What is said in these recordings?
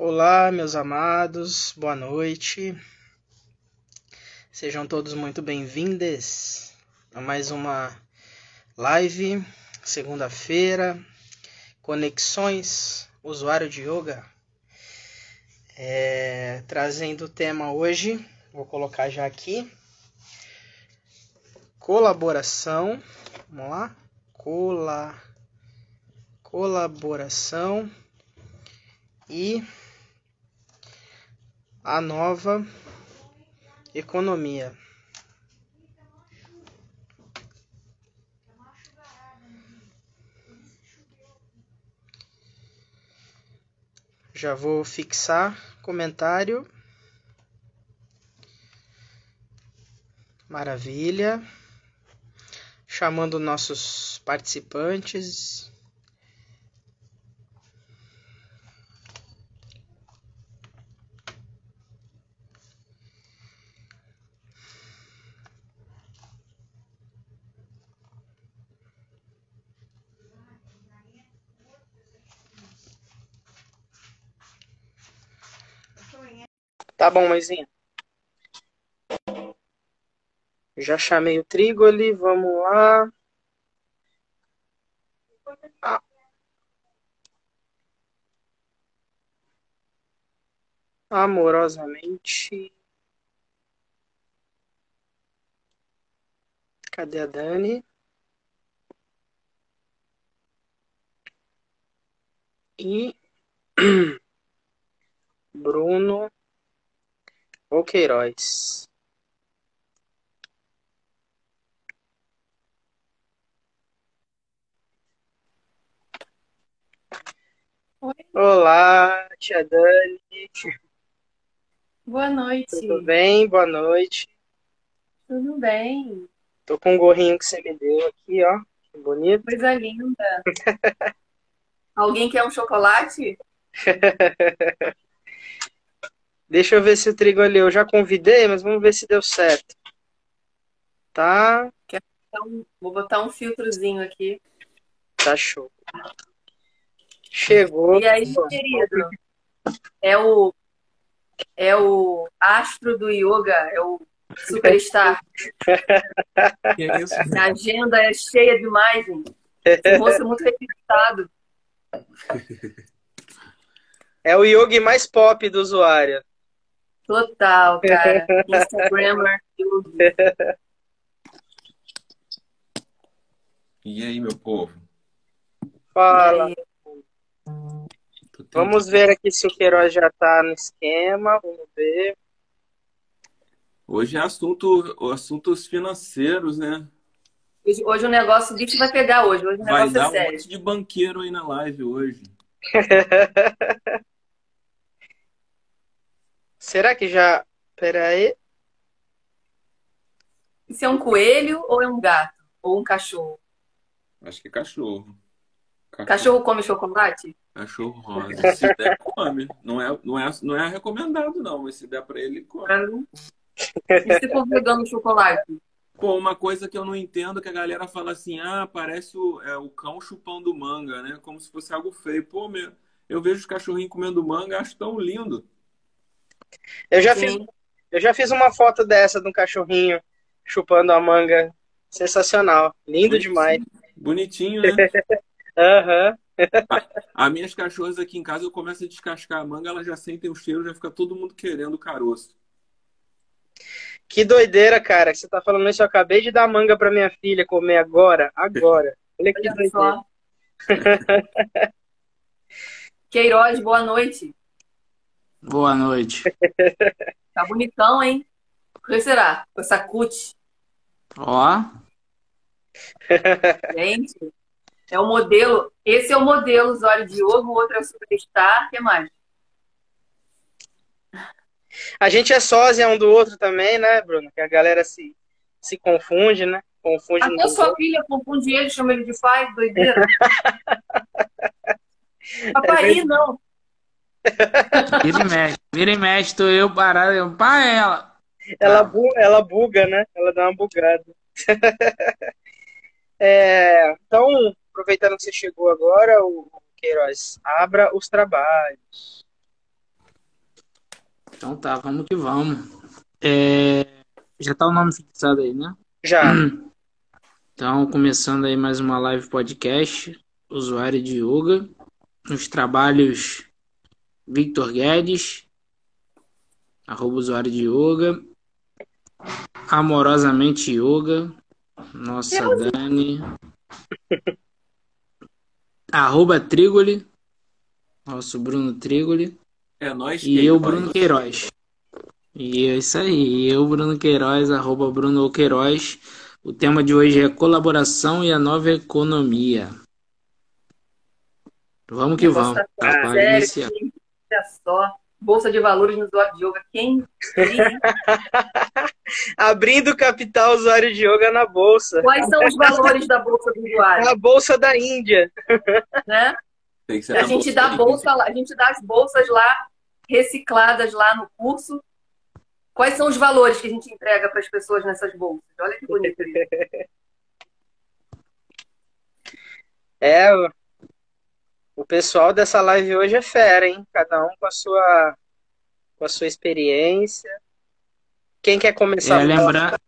Olá, meus amados, boa noite. Sejam todos muito bem-vindos a mais uma live, segunda-feira, Conexões Usuário de Yoga. É, trazendo o tema hoje, vou colocar já aqui: colaboração. Vamos lá? Cola, colaboração e a nova economia. Já vou fixar comentário. Maravilha. Chamando nossos participantes. Tá bom, mãezinha. Já chamei o trigo ali, vamos lá. Ah. Amorosamente. Cadê a Dani? E Bruno ou Queiroz? Oi, Olá, tia Dani. boa noite. Tudo bem? Boa noite. Tudo bem? Tô com um gorrinho que você me deu aqui, ó. Que bonito. Coisa linda. Alguém quer um chocolate? Deixa eu ver se o trigo ali eu já convidei, mas vamos ver se deu certo. Tá, Então, vou botar um filtrozinho aqui. tá show. Chegou. E aí, querido? É o é o astro do yoga, é o superstar. É isso? A agenda é cheia demais, gente. Esse moço é muito requisitado. É o yogi mais pop do usuário. Total, cara. Instagrammer, yogi. E aí, meu povo? Fala. Vamos ver aqui se o Queiroz já tá no esquema. Vamos ver. Hoje é assunto, assuntos financeiros, né? Hoje, hoje o negócio, o bicho vai pegar hoje. Hoje o Vai negócio é dar um sério. monte de banqueiro aí na live hoje. Será que já. Pera aí. Isso é um coelho ou é um gato? Ou um cachorro? Acho que é cachorro. Cachorro come chocolate? Cachorro rosa. Se der, come. Não é, não é, não é recomendado, não. Mas se der pra ele, come. E se for vegano chocolate? Pô, uma coisa que eu não entendo é que a galera fala assim, ah, parece o, é, o cão chupando manga, né? Como se fosse algo feio. Pô, meu, eu vejo os cachorrinhos comendo manga, acho tão lindo. Eu já fiz, eu já fiz uma foto dessa de um cachorrinho chupando a manga. Sensacional. Lindo demais. Bonitinho, né? Aham. As minhas cachorras aqui em casa, eu começo a descascar a manga, elas já sentem o cheiro, já fica todo mundo querendo o caroço. Que doideira, cara. que Você tá falando isso. Eu acabei de dar manga pra minha filha comer agora. Agora. Olha que Olha doideira. só. Queiroz, boa noite. Boa noite. Tá bonitão, hein? O que será? Com essa cut. Ó, Gente, é o modelo. Esse é o modelo de yoga, o outro é o superstar. O que mais? A gente é sósia um do outro também, né, Bruno? Que a galera se, se confunde, né? Confunde Até sua outro. filha confunde ele, chama ele de pai, doideira. Papai, não. Vira e mexe. Vira e mexe, tô eu parado. Eu, pá, ela. Ela, bu- ela buga, né? Ela dá uma bugada. É, então, aproveitando que você chegou agora, o Queiroz, abra os trabalhos. Então tá, vamos que vamos. É... Já tá o nome fixado aí, né? Já. Então, começando aí mais uma live podcast, usuário de yoga, nos trabalhos Victor Guedes, arroba usuário de yoga, amorosamente yoga, nossa Dani, arroba Trigoli, nosso Bruno Trigoli, É nós e eu, Bruno Queiroz. E é isso aí, eu, Bruno Queiroz, arroba Bruno Queiroz. O tema de hoje é colaboração e a nova economia. Vamos que vamos. Nossa, Tá, para iniciar. Olha só. Bolsa de valores no usuário de yoga. Quem? Abrindo capital usuário de yoga na bolsa. Quais são os valores da bolsa do usuário? Na bolsa da Índia. Né? A gente dá de bolsa lá, a gente dá as bolsas lá recicladas lá no curso. Quais são os valores que a gente entrega para as pessoas nessas bolsas? Olha que bonito isso. É, o- pessoal dessa live hoje é fera, hein? Cada um com a sua, com a sua experiência. Quem quer começar? É, lembrar,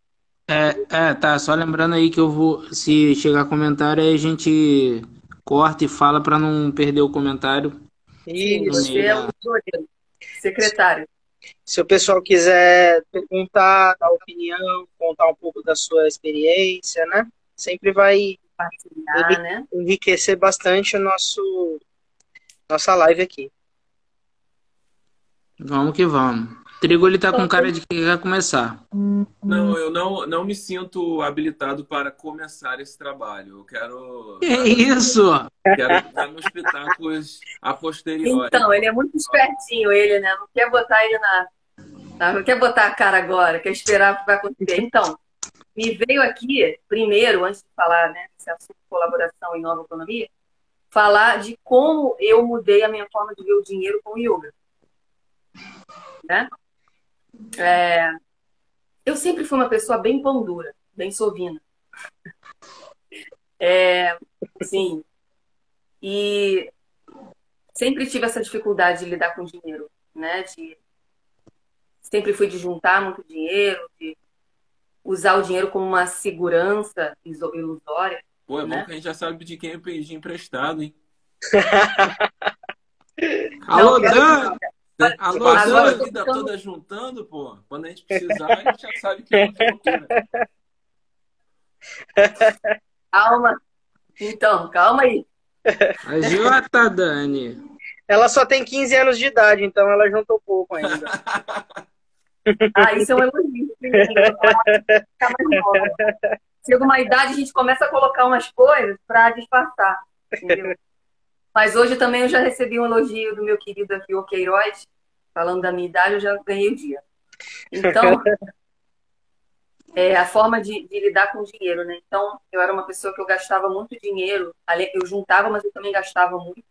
é, é, tá, só lembrando aí que eu vou, se chegar comentário, aí a gente corta e fala para não perder o comentário. Isso. É o secretário. Se o pessoal quiser perguntar, dar opinião, contar um pouco da sua experiência, né? Sempre vai Partilhar, né? enriquecer bastante o nosso nossa live aqui. Vamos que vamos. Trigo ele tá com cara de que quer começar. Não, eu não, não me sinto habilitado para começar esse trabalho. Eu quero, Que isso? quero dar meus espetáculos a posteriori. Então, ele é muito espertinho, ele, né? Não quer botar ele na. na- Não quer botar a cara agora, quer esperar o que vai acontecer. Então, me veio aqui, primeiro, antes de falar, né, desse assunto colaboração e nova economia, falar de como eu mudei a minha forma de ver o dinheiro com o yoga. Né? É, eu sempre fui uma pessoa bem pão dura, bem sovina. É, sim. E sempre tive essa dificuldade de lidar com dinheiro, né? De sempre fui de juntar muito dinheiro, de usar o dinheiro como uma segurança ilusória. Pô, é bom né? que a gente já sabe de quem é pedir emprestado, hein? Alô, Dan! Alô, agora a vida ficando- toda juntando, pô. Quando a gente precisar, a gente já sabe que é altura. Calma. Então, calma aí. Agiota, Dani. Ela só tem 15 anos de idade, então ela juntou pouco ainda. Ah, isso é um elogio. Ficar mais nova. Chega uma idade, a gente começa a colocar umas coisas para disfarçar. Entendeu? Mas hoje também eu já recebi um elogio do meu querido aqui, o Queiroz, falando da minha idade, eu já ganhei o dia. Então, é a forma de, de lidar com o dinheiro, né? Então, eu era uma pessoa que eu gastava muito dinheiro, eu juntava, mas eu também gastava muito,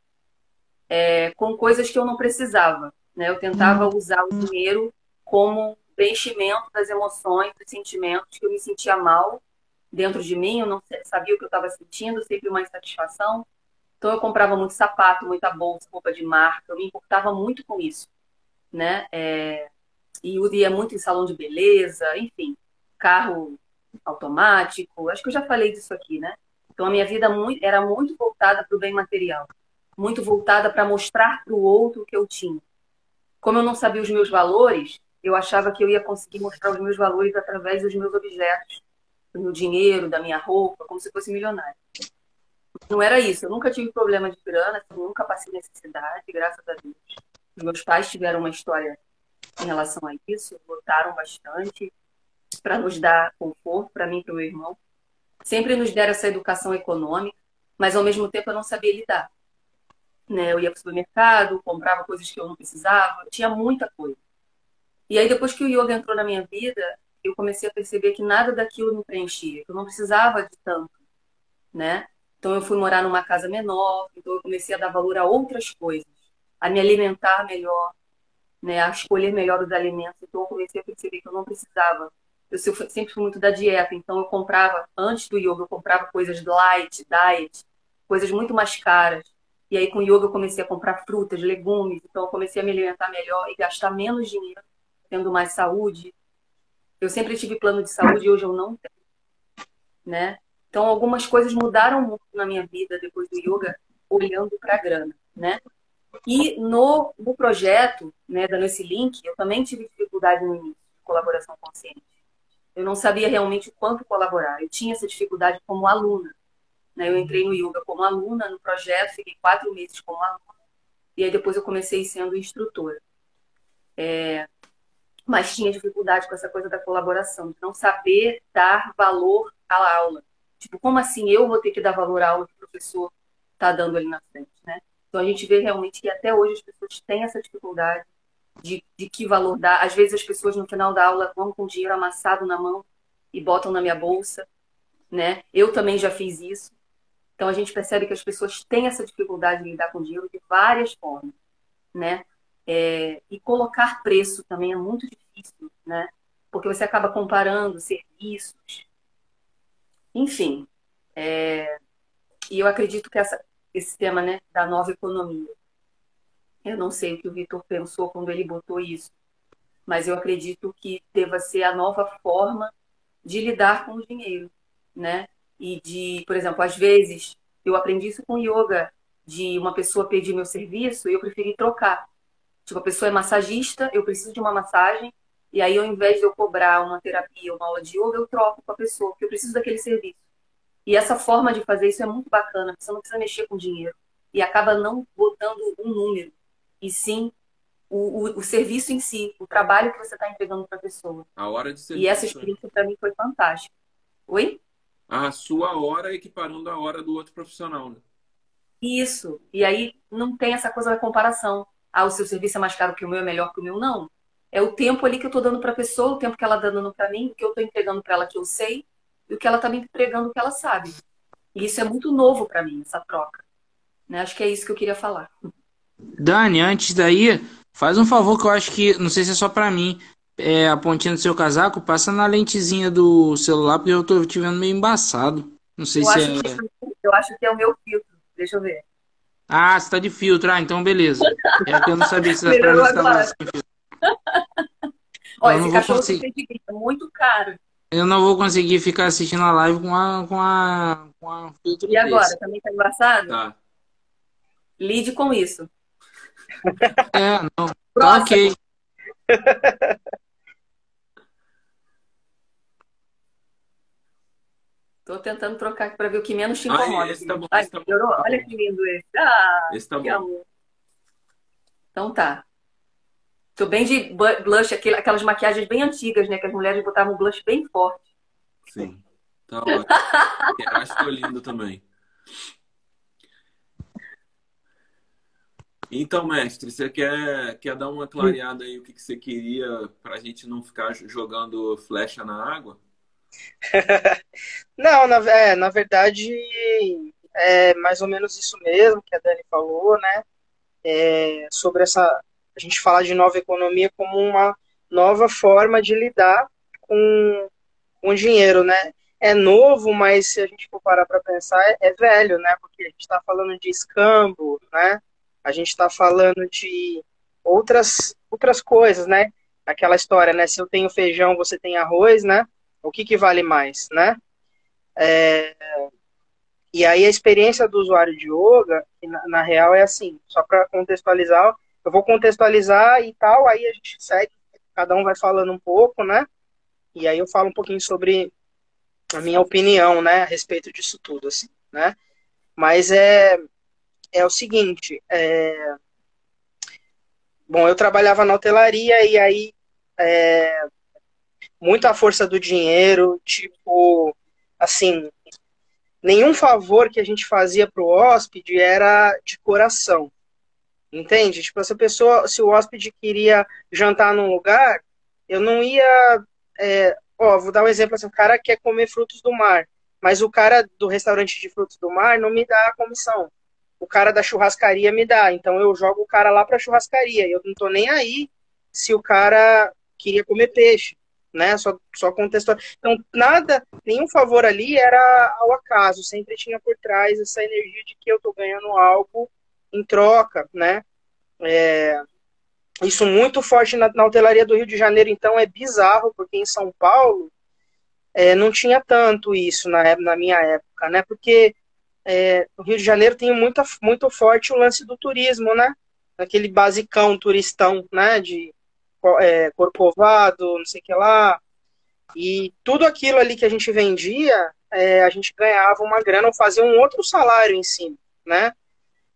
é, com coisas que eu não precisava, né? Eu tentava usar o dinheiro como preenchimento das emoções, dos sentimentos, que eu me sentia mal dentro de mim, eu não sabia o que eu estava sentindo, sempre uma insatisfação. Então eu comprava muito sapato, muita bolsa, roupa de marca, eu me importava muito com isso, né? É, e ia muito em salão de beleza, enfim, carro automático, acho que eu já falei disso aqui, né? Então a minha vida muito, era muito voltada para o bem material, muito voltada para mostrar para o outro o que eu tinha. Como eu não sabia os meus valores, eu achava que eu ia conseguir mostrar os meus valores através dos meus objetos, do meu dinheiro, da minha roupa, como se fosse milionário. Não era isso, eu nunca tive problema de grana, assim, nunca passei necessidade, graças a Deus. Os meus pais tiveram uma história em relação a isso, lutaram bastante para nos dar conforto, para mim e para o meu irmão. Sempre nos deram essa educação econômica, mas ao mesmo tempo eu não sabia lidar. Né? Eu ia para o supermercado, comprava coisas que eu não precisava, tinha muita coisa. E aí, depois que o yoga entrou na minha vida, eu comecei a perceber que nada daquilo me preenchia, que eu não precisava de tanto, né? Então, eu fui morar numa casa menor, então eu comecei a dar valor a outras coisas, a me alimentar melhor, né? A escolher melhor os alimentos. Então, eu comecei a perceber que eu não precisava. Eu sempre fui muito da dieta, então eu comprava, antes do yoga, eu comprava coisas light, diet, coisas muito mais caras. E aí, com o yoga, eu comecei a comprar frutas, legumes, então eu comecei a me alimentar melhor e gastar menos dinheiro tendo mais saúde. Eu sempre tive plano de saúde e hoje eu não tenho, né? Então algumas coisas mudaram muito na minha vida depois do yoga, olhando para a grana, né? E no, no projeto, né, dando esse link, eu também tive dificuldade no início de colaboração consciente. Eu não sabia realmente o quanto colaborar. Eu tinha essa dificuldade como aluna. Né? Eu entrei no yoga como aluna no projeto, fiquei quatro meses como aluna, e aí depois eu comecei sendo instrutora. É... Mas tinha dificuldade com essa coisa da colaboração, de não saber dar valor à aula. Tipo, como assim eu vou ter que dar valor à aula que o professor está dando ali na frente, né? Então a gente vê realmente que até hoje as pessoas têm essa dificuldade de, de que valor dar. Às vezes as pessoas no final da aula vão com dinheiro amassado na mão e botam na minha bolsa, né? Eu também já fiz isso. Então a gente percebe que as pessoas têm essa dificuldade de lidar com dinheiro de várias formas, né? É, e colocar preço também é muito difícil, né? Porque você acaba comparando serviços, enfim. É, e eu acredito que essa, esse tema né, da nova economia. Eu não sei o que o Vitor pensou quando ele botou isso, mas eu acredito que deva ser a nova forma de lidar com o dinheiro, né? E de, por exemplo, às vezes eu aprendi isso com yoga, de uma pessoa pedir meu serviço e eu preferi trocar. Tipo, a pessoa é massagista, eu preciso de uma massagem, e aí ao invés de eu cobrar uma terapia, uma aula de yoga, eu troco com a pessoa, porque eu preciso daquele serviço. E essa forma de fazer isso é muito bacana, você não precisa mexer com dinheiro. E acaba não botando um número, e sim o, o, o serviço em si, o trabalho que você está entregando para a pessoa. A hora de serviço. E essa experiência para mim foi fantástica. Oi? A sua hora equiparando a hora do outro profissional, né? Isso. E aí não tem essa coisa da comparação. Ah, o seu serviço é mais caro que o meu, é melhor que o meu. Não. É o tempo ali que eu estou dando para a pessoa, o tempo que ela está dando para mim, o que eu estou entregando para ela que eu sei, e o que ela está me entregando que ela sabe. E isso é muito novo para mim, essa troca. Né? Acho que é isso que eu queria falar. Dani, antes daí, faz um favor que eu acho que, não sei se é só para mim, é, a pontinha do seu casaco, passa na lentezinha do celular, porque eu tô te vendo meio embaçado. Não sei eu se é. Que, eu acho que é o meu filtro. Deixa eu ver. Ah, você tá de filtro. Ah, então beleza. É que eu não sabia se era pra instalar sem filtro. Olha, esse cachorro conseguir... é muito caro. Eu não vou conseguir ficar assistindo a live com a, com a, com a filtro E agora? Também tá embaçado? Tá. Lide com isso. É, não. Tá ok. Tô tentando trocar aqui para ver o que menos te incomoda. Esse tá bom, Ai, esse tá bom. Olha que lindo esse. Ah, esse tá que bom. amor. Então tá. Tô bem de blush, aquelas maquiagens bem antigas, né? Que as mulheres botavam blush bem forte. Sim. Tá ótimo. Eu acho que tô lindo também. Então, mestre, você quer, quer dar uma clareada aí o que, que você queria para a gente não ficar jogando flecha na água? não, na, é, na verdade é mais ou menos isso mesmo que a Dani falou, né? É, sobre essa a gente falar de nova economia como uma nova forma de lidar com, com dinheiro, né? É novo, mas se a gente for parar para pensar, é, é velho, né? Porque a gente está falando de escambo, né? A gente está falando de outras outras coisas, né? Aquela história, né? Se eu tenho feijão, você tem arroz, né? O que, que vale mais, né? É... E aí a experiência do usuário de yoga, na, na real, é assim, só para contextualizar, eu vou contextualizar e tal, aí a gente segue, cada um vai falando um pouco, né? E aí eu falo um pouquinho sobre a minha opinião, né, a respeito disso tudo, assim, né? Mas é, é o seguinte, é... bom, eu trabalhava na hotelaria e aí é... muita força do dinheiro, tipo, assim, nenhum favor que a gente fazia pro hóspede era de coração, entende? Tipo, se a pessoa, se o hóspede queria jantar num lugar, eu não ia, é... ó, vou dar um exemplo assim, o cara quer comer frutos do mar, mas o cara do restaurante de frutos do mar não me dá a comissão o cara da churrascaria me dá. Então eu jogo o cara lá para churrascaria. Eu não tô nem aí se o cara queria comer peixe, né? Só, só contextual. Então nada, nenhum favor ali era ao acaso. Sempre tinha por trás essa energia de que eu tô ganhando algo em troca, né? É... isso muito forte na, na hotelaria do Rio de Janeiro, então é bizarro, porque em São Paulo é, não tinha tanto isso na, na minha época, né? Porque é, o Rio de Janeiro tem muita, muito forte o lance do turismo, né? Aquele basicão turistão, né? De é, corcovado, não sei o que lá. E tudo aquilo ali que a gente vendia, é, a gente ganhava uma grana ou fazia um outro salário em cima, né?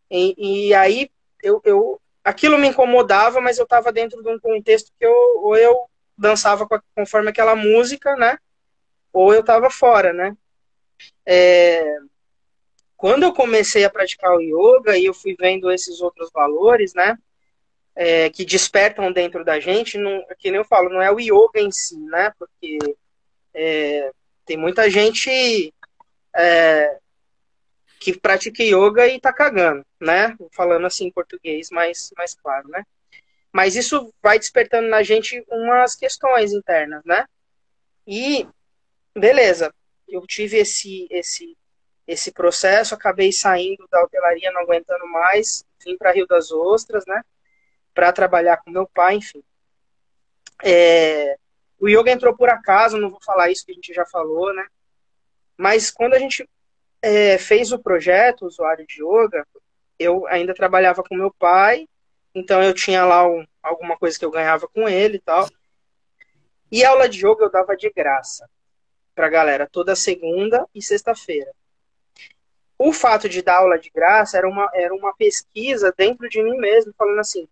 E, e aí eu, eu, aquilo me incomodava, mas eu estava dentro de um contexto que eu, ou eu dançava conforme aquela música, né? Ou eu estava fora, né? É, quando eu comecei a praticar o yoga e eu fui vendo esses outros valores, né? É, que despertam dentro da gente, não, que nem eu falo, não é o yoga em si, né? Porque é, tem muita gente é, que pratica yoga e tá cagando, né? Falando assim em português mais, mais claro, né? Mas isso vai despertando na gente umas questões internas, né? E beleza, eu tive esse esse esse processo, acabei saindo da hotelaria, não aguentando mais, vim para Rio das Ostras, né? Para trabalhar com meu pai, enfim. É, o yoga entrou por acaso, não vou falar isso que a gente já falou, né? Mas quando a gente é, fez o projeto Usuário de Yoga, eu ainda trabalhava com meu pai, então eu tinha lá um, alguma coisa que eu ganhava com ele e tal. E aula de yoga eu dava de graça pra galera, toda segunda e sexta-feira. O fato de dar aula de graça era uma, era uma pesquisa dentro de mim mesmo, falando assim: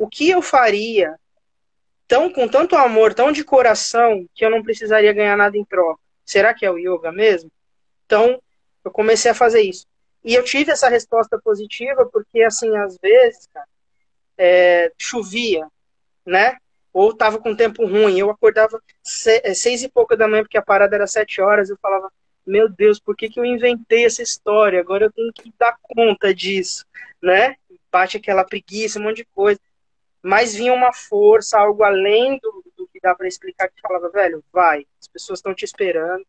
o que eu faria tão com tanto amor, tão de coração, que eu não precisaria ganhar nada em troca? Será que é o yoga mesmo? Então, eu comecei a fazer isso. E eu tive essa resposta positiva porque, assim, às vezes, cara, é, chovia, né? Ou tava com tempo ruim. Eu acordava é, seis e pouca da manhã, porque a parada era sete horas. Eu falava, meu Deus, por que, que eu inventei essa história? Agora eu tenho que dar conta disso, né? Bate aquela preguiça, um monte de coisa. Mas vinha uma força, algo além do, do que dá para explicar, que falava, velho, vai, as pessoas estão te esperando,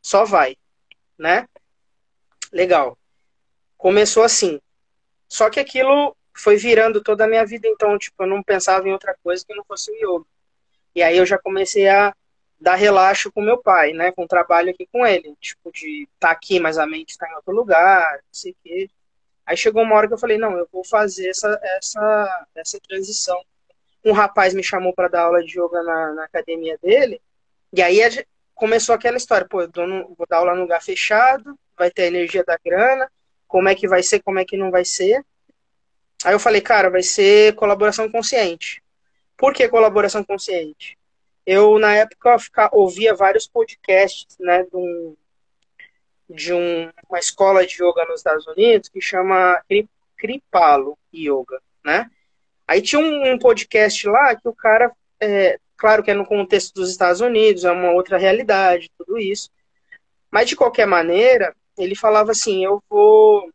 só vai, né? Legal. Começou assim. Só que aquilo foi virando toda a minha vida, então, tipo, eu não pensava em outra coisa que não fosse o yoga. E aí eu já comecei a dar relaxo com meu pai, né, com o trabalho aqui com ele, tipo, de estar tá aqui, mas a mente está em outro lugar, não sei o quê. Aí chegou uma hora que eu falei, não, eu vou fazer essa, essa, essa transição. Um rapaz me chamou para dar aula de yoga na, na academia dele, e aí começou aquela história, pô, eu no, vou dar aula no lugar fechado, vai ter a energia da grana, como é que vai ser, como é que não vai ser. Aí eu falei, cara, vai ser colaboração consciente. Por que colaboração consciente? Eu, na época, ouvia vários podcasts, né, de, um, de um, uma escola de yoga nos Estados Unidos que chama Kripalo Yoga, né? Aí tinha um, um podcast lá que o cara, é, claro que é no contexto dos Estados Unidos, é uma outra realidade, tudo isso. Mas, de qualquer maneira, ele falava assim, eu vou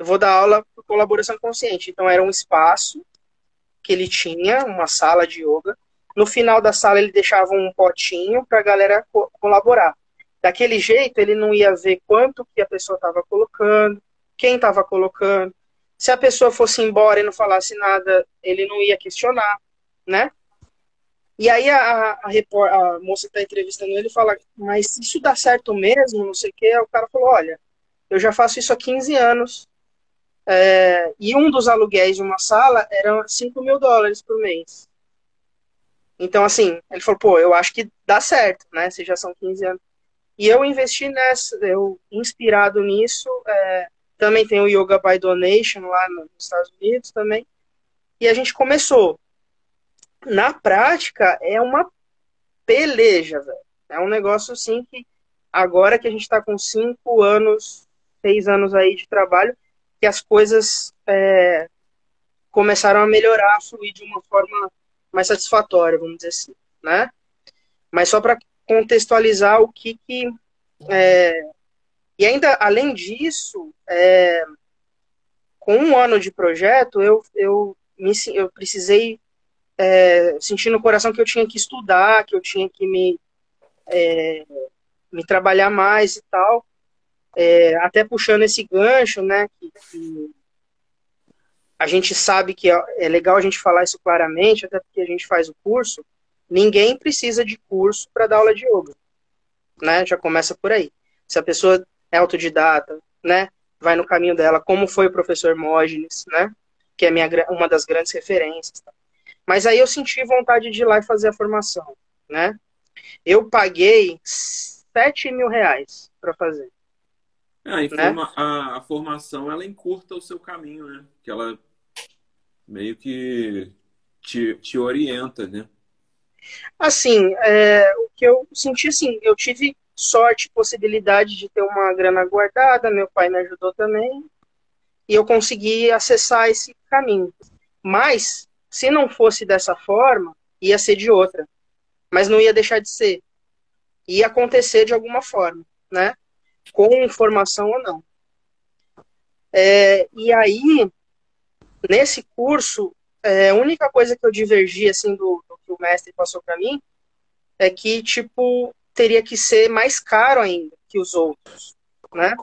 eu vou dar aula por colaboração consciente. Então era um espaço que ele tinha, uma sala de yoga. No final da sala ele deixava um potinho para a galera co colaborar. Daquele jeito ele não ia ver quanto que a pessoa estava colocando, quem estava colocando. Se a pessoa fosse embora e não falasse nada, ele não ia questionar, né? E aí a, a, a moça que está entrevistando ele fala, mas isso dá certo mesmo, não sei o quê. O cara falou, olha, eu já faço isso há 15 anos. É, e um dos aluguéis de uma sala era 5 mil dólares por mês. Então, assim, ele falou, pô, eu acho que dá certo, né? Se já são 15 anos. E eu investi nessa, eu inspirado nisso, é, também tem o Yoga by Donation lá nos Estados Unidos também. E a gente começou na prática é uma peleja, velho. É um negócio assim que agora que a gente está com cinco anos, seis anos aí de trabalho, que as coisas é, começaram a melhorar, a fluir de uma forma mais satisfatória, vamos dizer assim, né? Mas só para contextualizar o que que é, e ainda além disso, é, com um ano de projeto, eu eu me, eu precisei é, senti no coração que eu tinha que estudar, que eu tinha que me, é, me trabalhar mais e tal. É, até puxando esse gancho, né, que, que, a gente sabe que é, é legal a gente falar isso claramente, até porque a gente faz o curso, ninguém precisa de curso para dar aula de yoga. Né? Já começa por aí. Se a pessoa é autodidata, né? vai no caminho dela, como foi o professor Mógenes, né? que é minha, uma das grandes referências. Tá? Mas aí eu senti vontade de ir lá e fazer a formação. Né? Eu paguei 7 mil reais para fazer. A, informa, né? a, a, formação ela encurta o seu caminho, né? Que ela meio que te, te orienta, né? Assim, é, o que eu senti, assim, eu tive sorte, possibilidade de ter uma grana guardada, meu pai me ajudou também, e eu consegui acessar esse caminho. Mas, se não fosse dessa forma, ia ser de outra. Mas não ia deixar de ser. Ia acontecer de alguma forma, né? Com formação ou não. É, e aí, nesse curso, é, a única coisa que eu divergi, assim, do, do que o mestre passou para mim, é que, tipo, teria que ser mais caro ainda que os outros, né?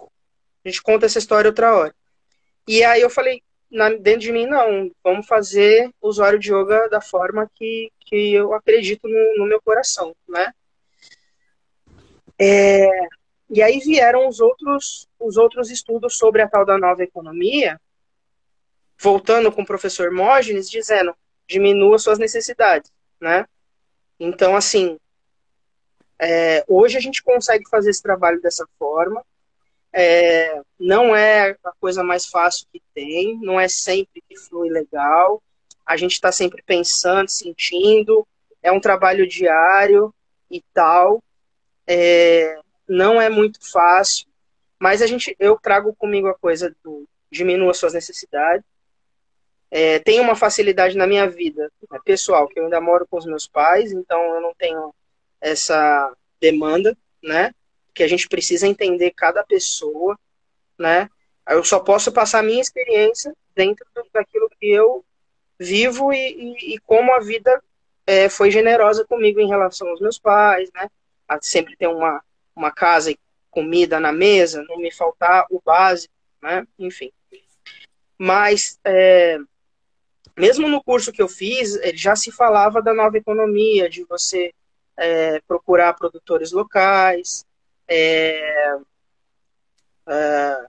A gente conta essa história outra hora. E aí eu falei, na, dentro de mim, não, vamos fazer usuário de yoga da forma que, que eu acredito no, no meu coração, né? É, e aí vieram os outros, os outros estudos sobre a tal da nova economia, voltando com o professor Mógenes, dizendo, diminua suas necessidades, né? Então, assim, é, hoje a gente consegue fazer esse trabalho dessa forma. É, não é a coisa mais fácil que tem, não é sempre que flui legal. A gente está sempre pensando, sentindo. É um trabalho diário e tal. É, não é muito fácil, mas a gente, eu trago comigo a coisa do diminua suas necessidades. É, tenho uma facilidade na minha vida né, pessoal, que eu ainda moro com os meus pais, então eu não tenho essa demanda, né? Que a gente precisa entender cada pessoa, né? Eu só posso passar a minha experiência dentro daquilo que eu vivo e, e, e como a vida é, foi generosa comigo em relação aos meus pais, né? A sempre ter uma, uma casa e comida na mesa, não me faltar o básico, né? Enfim. Mas, é, mesmo no curso que eu fiz, já se falava da nova economia, de você é, procurar produtores locais, é, é,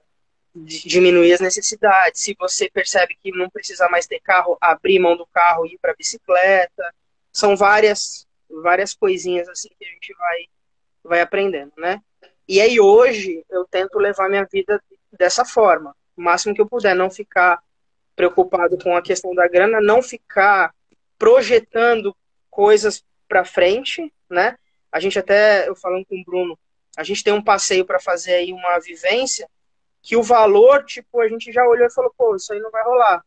diminuir as necessidades. Se você percebe que não precisa mais ter carro, abrir mão do carro e ir para bicicleta. São várias, várias coisinhas assim que a gente vai, vai aprendendo, né? E aí hoje eu tento levar minha vida dessa forma, o máximo que eu puder, não ficar preocupado com a questão da grana, não ficar projetando coisas para frente, né? A gente até, eu falando com o Bruno, a gente tem um passeio para fazer aí uma vivência que o valor, tipo, a gente já olhou e falou, pô, isso aí não vai rolar.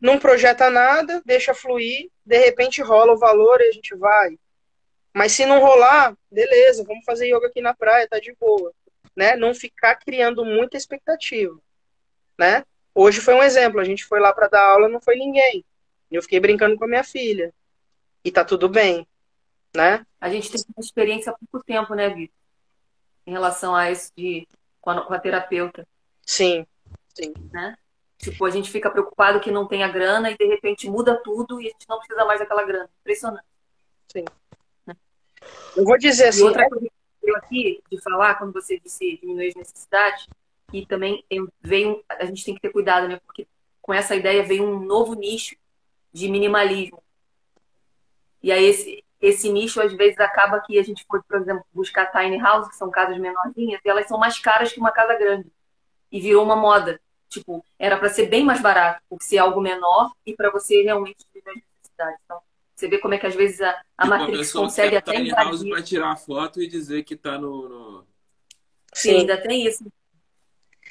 Não projeta nada, deixa fluir, de repente rola o valor e a gente vai. Mas se não rolar, beleza, vamos fazer yoga aqui na praia, tá de boa. Né? Não ficar criando muita expectativa. Né? Hoje foi um exemplo, a gente foi lá para dar aula, não foi ninguém. Eu fiquei brincando com a minha filha. E tá tudo bem né? A gente tem uma experiência há pouco tempo, né, Vitor? Em relação a isso de com a, com a terapeuta. Sim, sim. Né? Tipo, a gente fica preocupado que não tenha grana e de repente muda tudo e a gente não precisa mais daquela grana. Impressionante. Sim. Né? Eu vou dizer assim. E outra coisa que eu aqui de falar, quando você disse diminuir as necessidades, e também veio, a gente tem que ter cuidado, né? Porque com essa ideia veio um novo nicho de minimalismo. E aí esse, esse nicho às vezes acaba que a gente pode, por exemplo, buscar tiny house, que são casas menorzinhas, e elas são mais caras que uma casa grande. E virou uma moda. Tipo, era para ser bem mais barato, por ser algo menor e para você realmente viver as necessidades. Então, você vê como é que às vezes a, a Matrix consegue até tiny house para tirar foto e dizer que está no, no... Sim, Sim, ainda tem isso.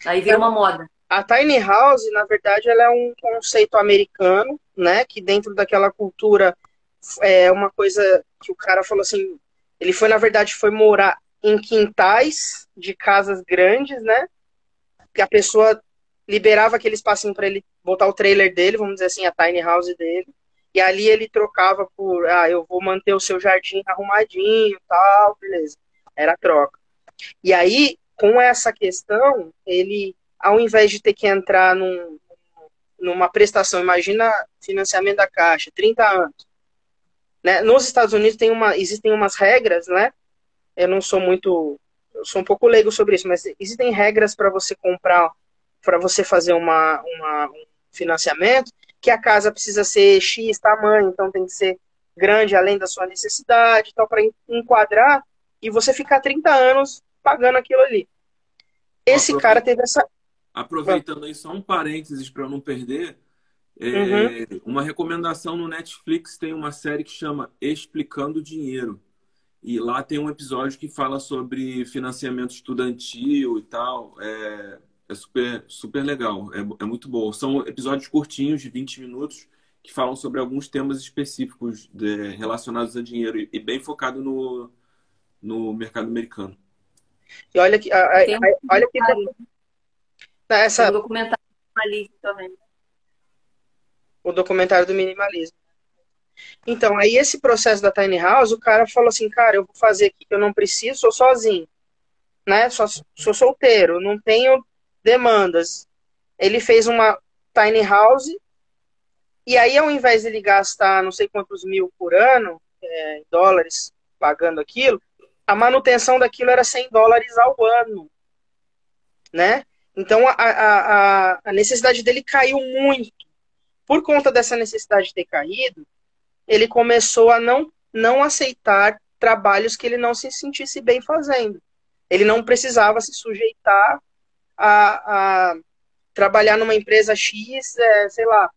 Aí vira uma moda. A tiny house, na verdade, ela é um conceito americano, né, que dentro daquela cultura é uma coisa que o cara falou assim, ele foi, na verdade, foi morar em quintais de casas grandes, né? Que a pessoa liberava aquele espacinho para ele botar o trailer dele, vamos dizer assim, a tiny house dele. E ali ele trocava por, ah, eu vou manter o seu jardim arrumadinho, tal, beleza. Era troca. E aí, com essa questão, ele, ao invés de ter que entrar num, numa prestação, imagina financiamento da Caixa, 30 anos. Né? Nos Estados Unidos tem uma, existem umas regras, né? Eu não sou muito, eu sou um pouco leigo sobre isso, mas existem regras para você comprar, para você fazer uma, uma, um financiamento, que a casa precisa ser X tamanho, então tem que ser grande além da sua necessidade, tal, para enquadrar e você ficar 30 anos pagando aquilo ali. Esse cara teve essa. Aproveitando aí só um parênteses para não perder, é, uhum. uma recomendação no Netflix tem uma série que chama Explicando Dinheiro. E lá tem um episódio que fala sobre financiamento estudantil e tal. É, é super, super legal, é, é muito bom. São episódios curtinhos, de 20 minutos, que falam sobre alguns temas específicos de, relacionados a dinheiro e, e bem focado no, no mercado americano. E olha que, a, a, olha que essa Tem um documentário minimalismo também. O documentário do minimalismo. Então, aí esse processo da tiny house, o cara falou assim, cara, eu vou fazer aqui que eu não preciso, sou sozinho, né? Sou, sou solteiro, não tenho demandas. Ele fez uma tiny house e aí, ao invés de ele gastar não sei quantos mil por ano, é, dólares, pagando aquilo, a manutenção daquilo era 100 dólares ao ano, né? Então, a, a, a necessidade dele caiu muito. Por conta dessa necessidade de ter caído, ele começou a não, não aceitar trabalhos que ele não se sentisse bem fazendo. Ele não precisava se sujeitar a, a trabalhar numa empresa X, é, sei lá,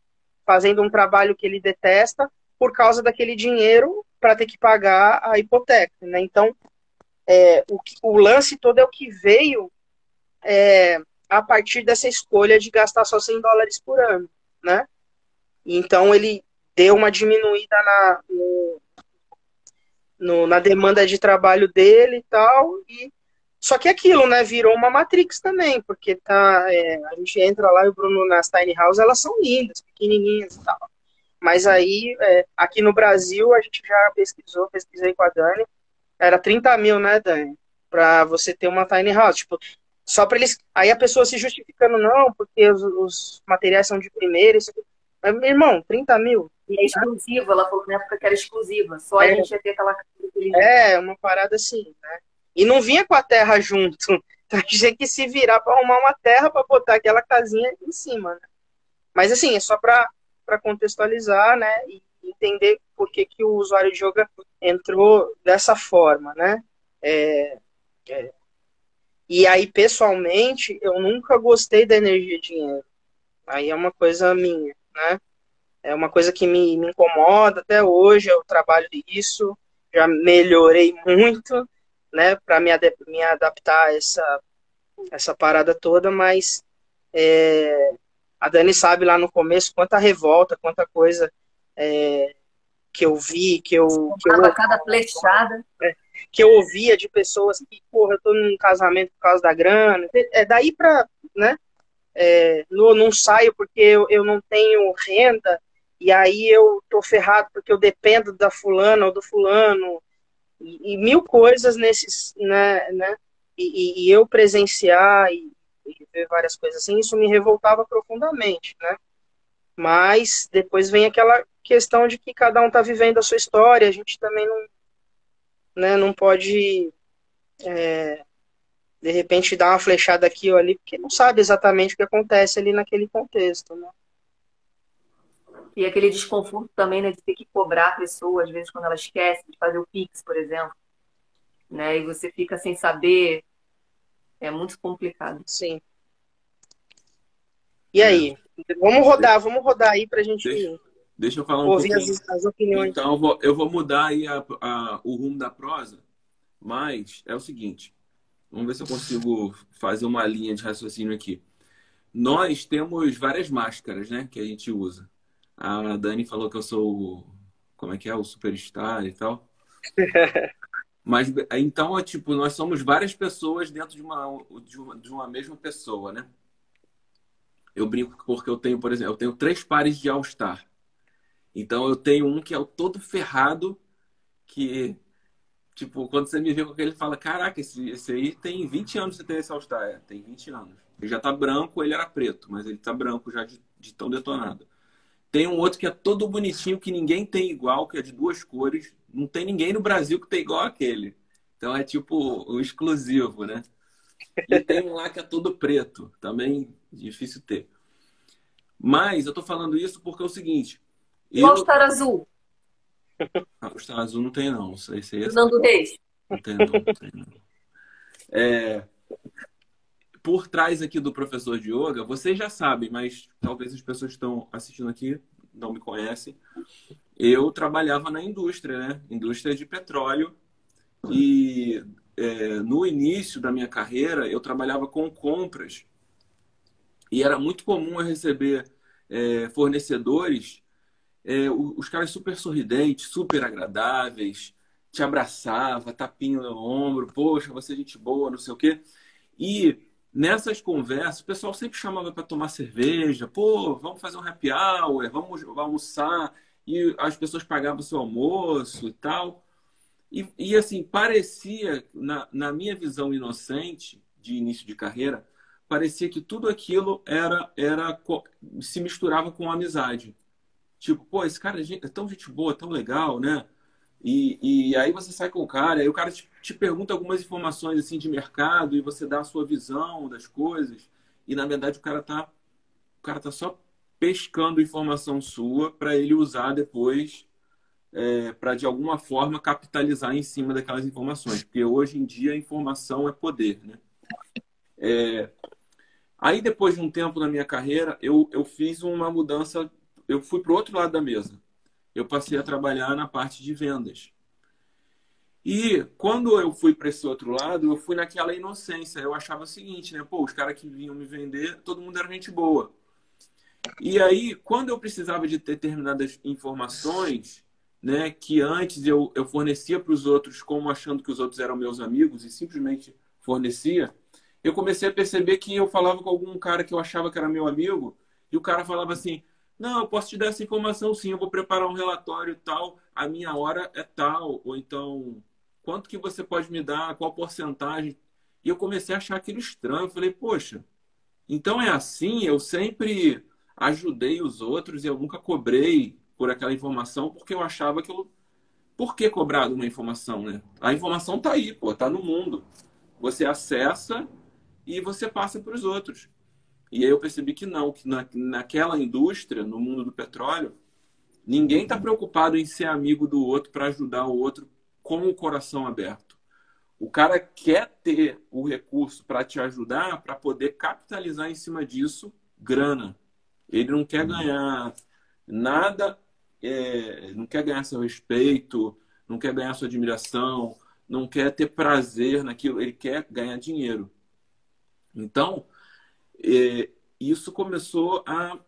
fazendo um trabalho que ele detesta por causa daquele dinheiro para ter que pagar a hipoteca. Né? Então, é, o, o, lance todo é o que veio é, a partir dessa escolha de gastar só 100 dólares por ano. Né? Então, ele deu uma diminuída na, no, no, na demanda de trabalho dele e tal, e só que aquilo, né, virou uma Matrix também, porque tá, é, a gente entra lá e o Bruno nas tiny house, elas são lindas, pequenininhas e tal. Mas aí, é, aqui no Brasil, a gente já pesquisou, pesquisei com a Dani, era 30 mil, né, Dani? Pra você ter uma tiny house. Tipo, só para eles. Aí a pessoa se justificando, não, porque os, os materiais são de primeira, isso. Mas, meu irmão, 30 mil. E é exclusiva, ela falou na época que era exclusiva, só é, a gente ia ter aquela. É, uma parada assim, né? E não vinha com a terra junto. Então tinha que se virar para arrumar uma terra para botar aquela casinha em cima. Né? Mas assim, é só para contextualizar, né? E entender por que, que o usuário de yoga entrou dessa forma, né? É, é. E aí, pessoalmente, eu nunca gostei da energia dinheiro. Aí é uma coisa minha, né? É uma coisa que me, me incomoda até hoje, eu trabalho isso, já melhorei muito, né, para me, me adaptar a essa, essa parada toda, mas é, a Dani sabe lá no começo quanta revolta, quanta coisa é, que eu vi, que eu. Que eu cada flechada. É, que eu ouvia de pessoas que, porra, eu tô num casamento por causa da grana. É daí pra, né? É, não, não saio porque eu, eu não tenho renda, e aí eu tô ferrado porque eu dependo da fulana ou do fulano, e, e mil coisas nesses, né, né e, e, eu presenciar e, e, ver várias coisas assim, isso me revoltava profundamente, né? Mas depois vem aquela questão de que cada um está vivendo a sua história, a gente também não, né, não pode é, de repente dar uma flechada aqui ou ali, porque não sabe exatamente o que acontece ali naquele contexto, né? E aquele desconforto também, né, de ter que cobrar a pessoa, às vezes, quando ela esquece de fazer o Pix, por exemplo. Né, e você fica sem saber. É muito complicado. Sim. E aí? Vamos rodar, vamos rodar aí pra gente deixa, deixa eu falar um ouvir as, as, opiniões. Então, eu vou, eu vou mudar aí a, a, o rumo da prosa, mas é o seguinte. Vamos ver se eu consigo fazer uma linha de raciocínio aqui. Nós temos várias máscaras, né, que a gente usa. A Dani falou que eu sou, como é que é, o superstar e tal. Mas então, é tipo, nós somos várias pessoas dentro de uma, de uma, de uma mesma pessoa, né? Eu brinco porque eu tenho, por exemplo, eu tenho três pares de All-Star. Então eu tenho um que é o todo ferrado, que, tipo, quando você me vê com aquele, fala, caraca, esse, esse aí tem 20 anos que tem esse All-Star. É, tem 20 anos. Ele já tá branco, ele era preto, mas ele tá branco já de de tão detonado. Tem um outro que é todo bonitinho, que ninguém tem igual, que é de duas cores. Não tem ninguém no Brasil que tem igual aquele. Então é tipo o exclusivo, né? E tem um lá que é todo preto, também difícil ter. Mas eu tô falando isso porque é o seguinte. E eu... Azul? Ah, o Star Azul não tem, não. Isso aí, isso Nando Reis? Não tem, não. não, tem, não. É... Por trás aqui do professor de yoga, vocês já sabem, mas talvez as pessoas que estão assistindo aqui não me conhecem. Eu trabalhava na indústria, né? Indústria de petróleo. E é, no início da minha carreira, eu trabalhava com compras e era muito comum eu receber é, fornecedores, é, os caras super sorridentes, super agradáveis, te abraçava, tapinho no ombro, poxa, você é gente boa, não sei o quê. E nessas conversas, o pessoal sempre chamava para tomar cerveja, pô, vamos fazer um happy hour, vamos, vamos almoçar, e as pessoas pagavam o seu almoço e tal. E, e assim, parecia, na, na minha visão inocente de início de carreira, parecia que tudo aquilo era, era se misturava com amizade. Tipo, pô, esse cara é, é tão gente boa, tão legal, né? E, e aí você sai com o cara, aí o cara te, te pergunta algumas informações assim de mercado e você dá a sua visão das coisas. E na verdade o cara tá, o cara tá só pescando informação sua para ele usar depois é, para de alguma forma capitalizar em cima daquelas informações, porque hoje em dia a informação é poder, né? É... Aí depois de um tempo na minha carreira, eu, eu fiz uma mudança, eu fui para o outro lado da mesa. Eu passei a trabalhar na parte de vendas. E quando eu fui para esse outro lado, eu fui naquela inocência. Eu achava o seguinte, né? Pô, os caras que vinham me vender, todo mundo era gente boa. E aí, quando eu precisava de determinadas informações, né, que antes eu, eu fornecia para os outros como achando que os outros eram meus amigos e simplesmente fornecia, eu comecei a perceber que eu falava com algum cara que eu achava que era meu amigo e o cara falava assim: Não, eu posso te dar essa informação sim, eu vou preparar um relatório tal, a minha hora é tal, ou então quanto que você pode me dar, qual porcentagem. E eu comecei a achar aquilo estranho. Eu falei: Poxa, então é assim, eu sempre ajudei os outros e eu nunca cobrei por aquela informação porque eu achava que eu. Por que cobrar uma informação, né? A informação tá aí, pô, tá no mundo. Você acessa e você passa para os outros. E aí eu percebi que não, que na, naquela indústria, no mundo do petróleo, ninguém está preocupado em ser amigo do outro para ajudar o outro com o coração aberto. O cara quer ter o recurso para te ajudar, para poder capitalizar em cima disso grana. Ele não quer ganhar nada é, não quer ganhar seu respeito, não quer ganhar sua admiração, não quer ter prazer naquilo, ele quer ganhar dinheiro. Então, é, isso começou a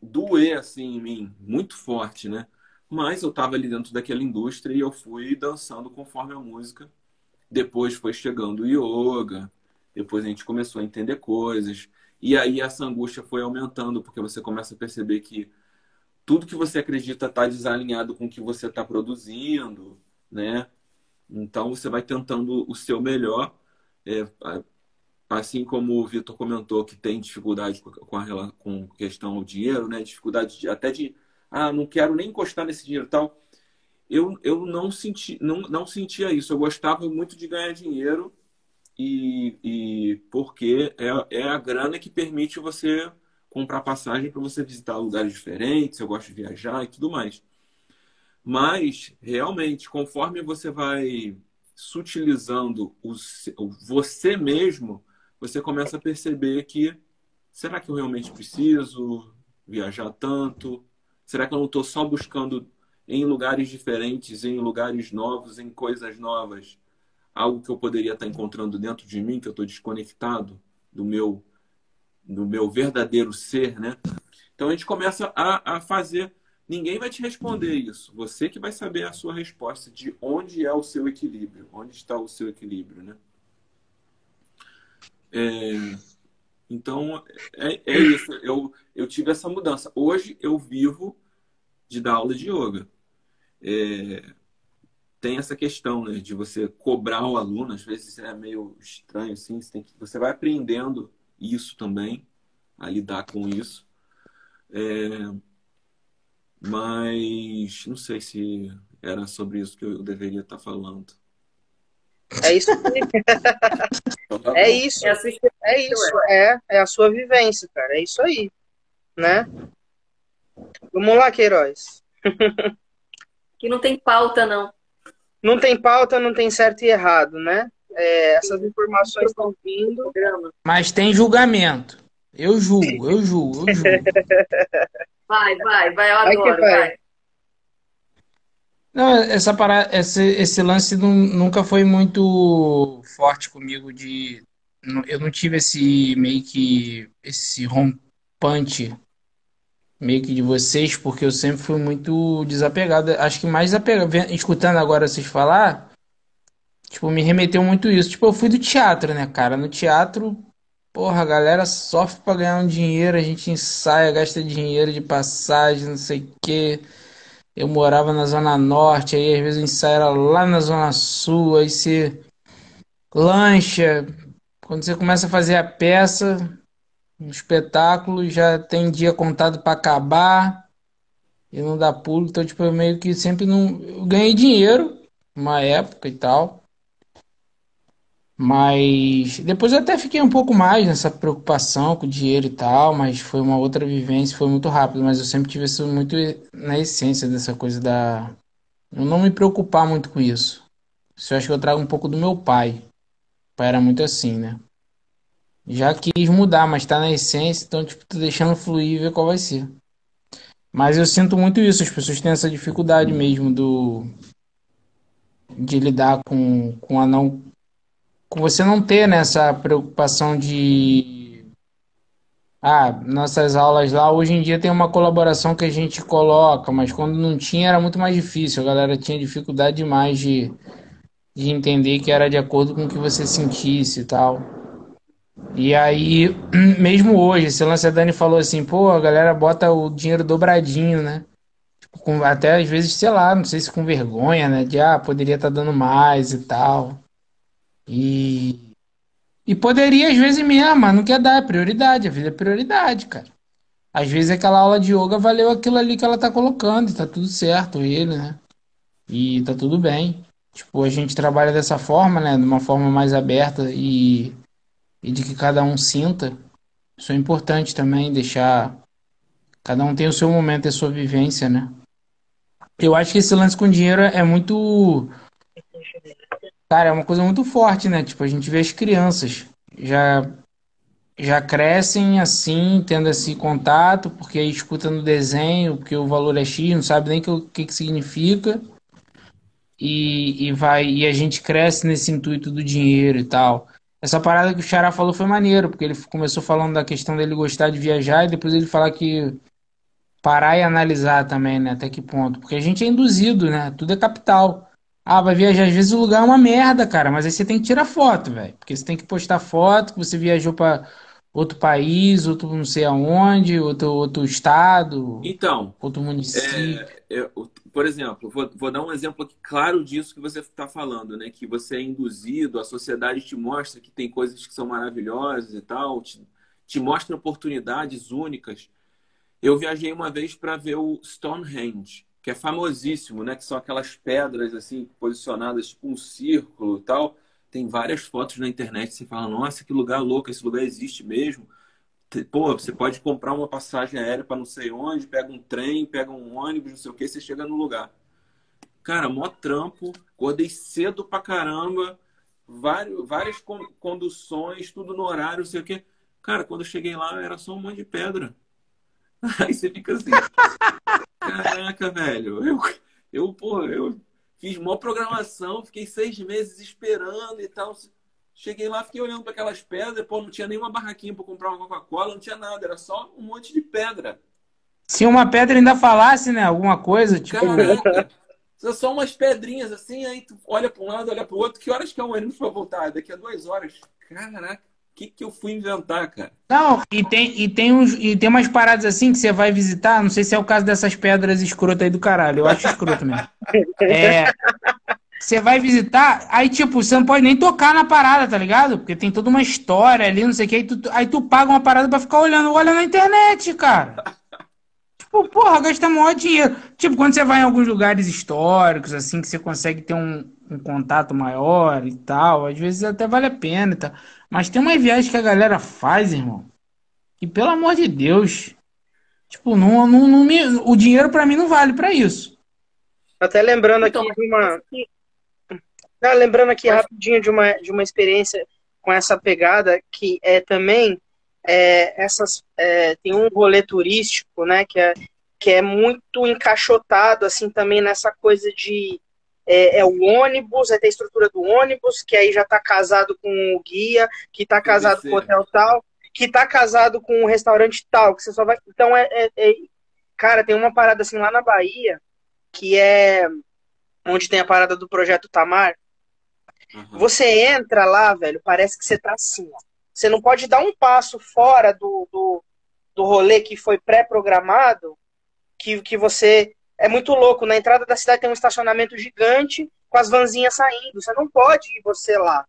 doer assim em mim, muito forte, né? Mas eu estava ali dentro daquela indústria e eu fui dançando conforme a música. Depois foi chegando o yoga, depois a gente começou a entender coisas. E aí essa angústia foi aumentando, porque você começa a perceber que tudo que você acredita está desalinhado com o que você está produzindo, né? Então você vai tentando o seu melhor, é, assim como o Vitor comentou que tem dificuldade com a com questão ao dinheiro, né? Dificuldade de, até de ah, não quero nem encostar nesse dinheiro tal. Eu, eu não senti não, não sentia isso. Eu gostava muito de ganhar dinheiro e, e porque é, é a grana que permite você comprar passagem para você visitar lugares diferentes, eu gosto de viajar e tudo mais. Mas, realmente, conforme você vai sutilizando o, você mesmo, você começa a perceber que será que eu realmente preciso viajar tanto? Será que eu não estou só buscando em lugares diferentes, em lugares novos, em coisas novas, algo que eu poderia estar encontrando dentro de mim, que eu estou desconectado do meu do meu verdadeiro ser, né? Então a gente começa a, a fazer. Ninguém vai te responder isso. Você que vai saber a sua resposta de onde é o seu equilíbrio, onde está o seu equilíbrio, né? É, então é, é isso. Eu, eu tive essa mudança. Hoje eu vivo de dar aula de yoga. É, tem essa questão né, de você cobrar o aluno, às vezes é meio estranho assim, você, tem que, você vai aprendendo isso também, a lidar com isso. É, mas não sei se era sobre isso que eu deveria estar falando. É isso. Então tá é isso. É, é isso. É, é a sua vivência, cara. É isso aí. Né? Vamos lá, Queiroz. Que não tem pauta, não. Não tem pauta, não tem certo e errado, né? É, essas informações estão vindo. Mas tem julgamento. Eu julgo, eu julgo, eu julgo. Vai, vai, vai, eu adoro, vai. vai. Não, essa parada, esse, esse lance não, nunca foi muito forte comigo de eu não tive esse meio que esse rompante meio que de vocês, porque eu sempre fui muito desapegado. Acho que mais desapegado, escutando agora vocês falar, tipo, me remeteu muito isso. Tipo, eu fui do teatro, né, cara? No teatro, porra, a galera sofre pra ganhar um dinheiro, a gente ensaia, gasta dinheiro de passagem, não sei o quê. Eu morava na Zona Norte, aí às vezes o ensaio era lá na Zona Sul, aí você lancha. Quando você começa a fazer a peça, um espetáculo, já tem dia contado para acabar e não dá pulo. Então, tipo, eu meio que sempre não. Eu ganhei dinheiro, uma época e tal. Mas depois eu até fiquei um pouco mais nessa preocupação com o dinheiro e tal, mas foi uma outra vivência, foi muito rápido, mas eu sempre tive isso muito na essência dessa coisa da. Eu não me preocupar muito com isso. Isso eu acho que eu trago um pouco do meu pai. O pai era muito assim, né? Já quis mudar, mas tá na essência, então, tipo, tô deixando fluir e ver qual vai ser. Mas eu sinto muito isso, as pessoas têm essa dificuldade mesmo do. de lidar com, com a não você não ter né, essa preocupação de ah, nossas aulas lá hoje em dia tem uma colaboração que a gente coloca, mas quando não tinha era muito mais difícil, a galera tinha dificuldade demais de, de entender que era de acordo com o que você sentisse e tal. E aí, mesmo hoje, esse lance a Dani falou assim, pô, a galera bota o dinheiro dobradinho, né? Tipo, com, até às vezes, sei lá, não sei se com vergonha, né? De ah, poderia estar tá dando mais e tal. E, e poderia, às vezes, mesmo, mas não quer dar, é prioridade. A vida é prioridade, cara. Às vezes aquela aula de yoga valeu aquilo ali que ela tá colocando, tá tudo certo, ele, né? E tá tudo bem. Tipo, a gente trabalha dessa forma, né? De uma forma mais aberta e, e de que cada um sinta. Isso é importante também, deixar. Cada um tem o seu momento e a sua vivência, né? Eu acho que esse lance com dinheiro é muito Cara, é uma coisa muito forte, né? Tipo, a gente vê as crianças já já crescem assim, tendo esse contato, porque aí escuta no desenho, porque o valor é X, não sabe nem o que, que significa. E, e vai e a gente cresce nesse intuito do dinheiro e tal. Essa parada que o Xará falou foi maneiro, porque ele começou falando da questão dele gostar de viajar e depois ele falar que parar e analisar também, né? Até que ponto. Porque a gente é induzido, né? Tudo é capital. Ah, vai viajar. Às vezes o lugar é uma merda, cara, mas aí você tem que tirar foto, velho. Porque você tem que postar foto que você viajou para outro país, outro não sei aonde, outro, outro estado, então, outro município. É, eu, por exemplo, vou, vou, dar um exemplo aqui claro disso que você está falando, né? Que você é induzido, a sociedade te mostra que tem coisas que são maravilhosas e tal, te, te mostra oportunidades únicas. Eu viajei uma vez para ver o Stonehenge que é famosíssimo, né? Que são aquelas pedras assim posicionadas tipo um círculo e tal. Tem várias fotos na internet. Você fala, nossa, que lugar louco! Esse lugar existe mesmo. Pô, você pode comprar uma passagem aérea para não sei onde, pega um trem, pega um ônibus, não sei o que, você chega no lugar. Cara, mó trampo, acordei cedo pra caramba, vários, várias conduções, tudo no horário, não sei o que. Cara, quando eu cheguei lá, era só um monte de pedra. Aí você fica assim. Caraca, velho. Eu, eu, pô, eu fiz mó programação, fiquei seis meses esperando e tal. Cheguei lá, fiquei olhando para aquelas pedras, pô, não tinha nenhuma barraquinha para comprar uma Coca-Cola, não tinha nada, era só um monte de pedra. Se uma pedra ainda falasse, né, alguma coisa, tipo. Caraca, são só umas pedrinhas assim, aí tu olha para um lado, olha para o outro, que horas que é o ônibus para voltar? Daqui a duas horas. Caraca que, que eu fui inventar, cara? Não, e tem, e, tem uns, e tem umas paradas assim que você vai visitar, não sei se é o caso dessas pedras escrotas aí do caralho, eu acho escroto mesmo. É, você vai visitar, aí tipo, você não pode nem tocar na parada, tá ligado? Porque tem toda uma história ali, não sei o que, aí tu, aí tu paga uma parada pra ficar olhando, olha na internet, cara. por, porra, gastar maior dinheiro. Tipo, quando você vai em alguns lugares históricos, assim, que você consegue ter um, um contato maior e tal, às vezes até vale a pena e tal. Mas tem uma viagem que a galera faz, irmão, que pelo amor de Deus, tipo, não, não, não me, o dinheiro para mim não vale para isso. Até lembrando então, aqui de uma. Ah, lembrando aqui rapidinho de uma, de uma experiência com essa pegada que é também é, essas é, tem um rolê turístico, né, que é, que é muito encaixotado assim também nessa coisa de é, é o ônibus, é a estrutura do ônibus, que aí já está casado com o guia, que está casado com o hotel tal, que está casado com o restaurante tal, que você só vai. Então é, é, é, cara, tem uma parada assim lá na Bahia que é onde tem a parada do projeto Tamar. Uhum. Você entra lá, velho, parece que você tá assim, ó. Você não pode dar um passo fora do, do, do rolê que foi pré-programado, que, que você. É muito louco. Na entrada da cidade tem um estacionamento gigante com as vanzinhas saindo. Você não pode ir você lá.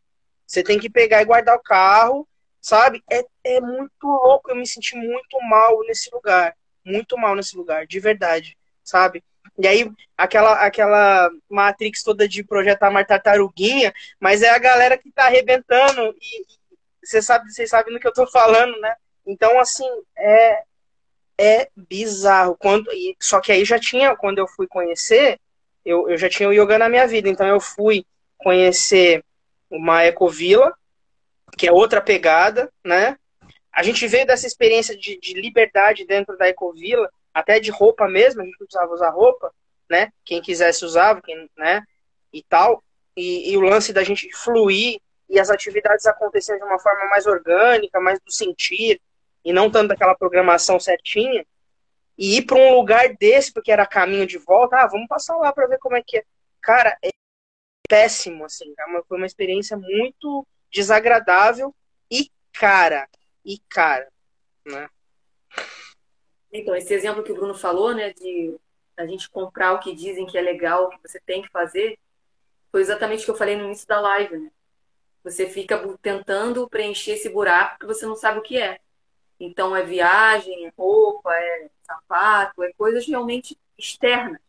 Você tem que pegar e guardar o carro, sabe? É, é muito louco. Eu me senti muito mal nesse lugar. Muito mal nesse lugar, de verdade, sabe? E aí, aquela, aquela Matrix toda de projetar mais tartaruguinha, mas é a galera que tá arrebentando e, você sabe, vocês sabem do que eu tô falando, né? Então, assim, é, é bizarro. Quando, e, só que aí já tinha, quando eu fui conhecer, eu, eu já tinha o yoga na minha vida. Então eu fui conhecer uma ecovila, que é outra pegada, né? A gente veio dessa experiência de, de liberdade dentro da ecovila, até de roupa mesmo, a gente precisava usar roupa, né? Quem quisesse usava, quem, né? E tal. E, e o lance da gente fluir e as atividades aconteciam de uma forma mais orgânica, mais do sentir, e não tanto daquela programação certinha, e ir para um lugar desse, porque era caminho de volta, ah, vamos passar lá para ver como é que é. Cara, é péssimo, assim, é foi uma experiência muito desagradável e cara, e cara, né? Então, esse exemplo que o Bruno falou, né, de a gente comprar o que dizem que é legal, o que você tem que fazer, foi exatamente o que eu falei no início da live, né? Você fica tentando preencher esse buraco que você não sabe o que é. Então é viagem, é roupa, é sapato, é coisas realmente externas.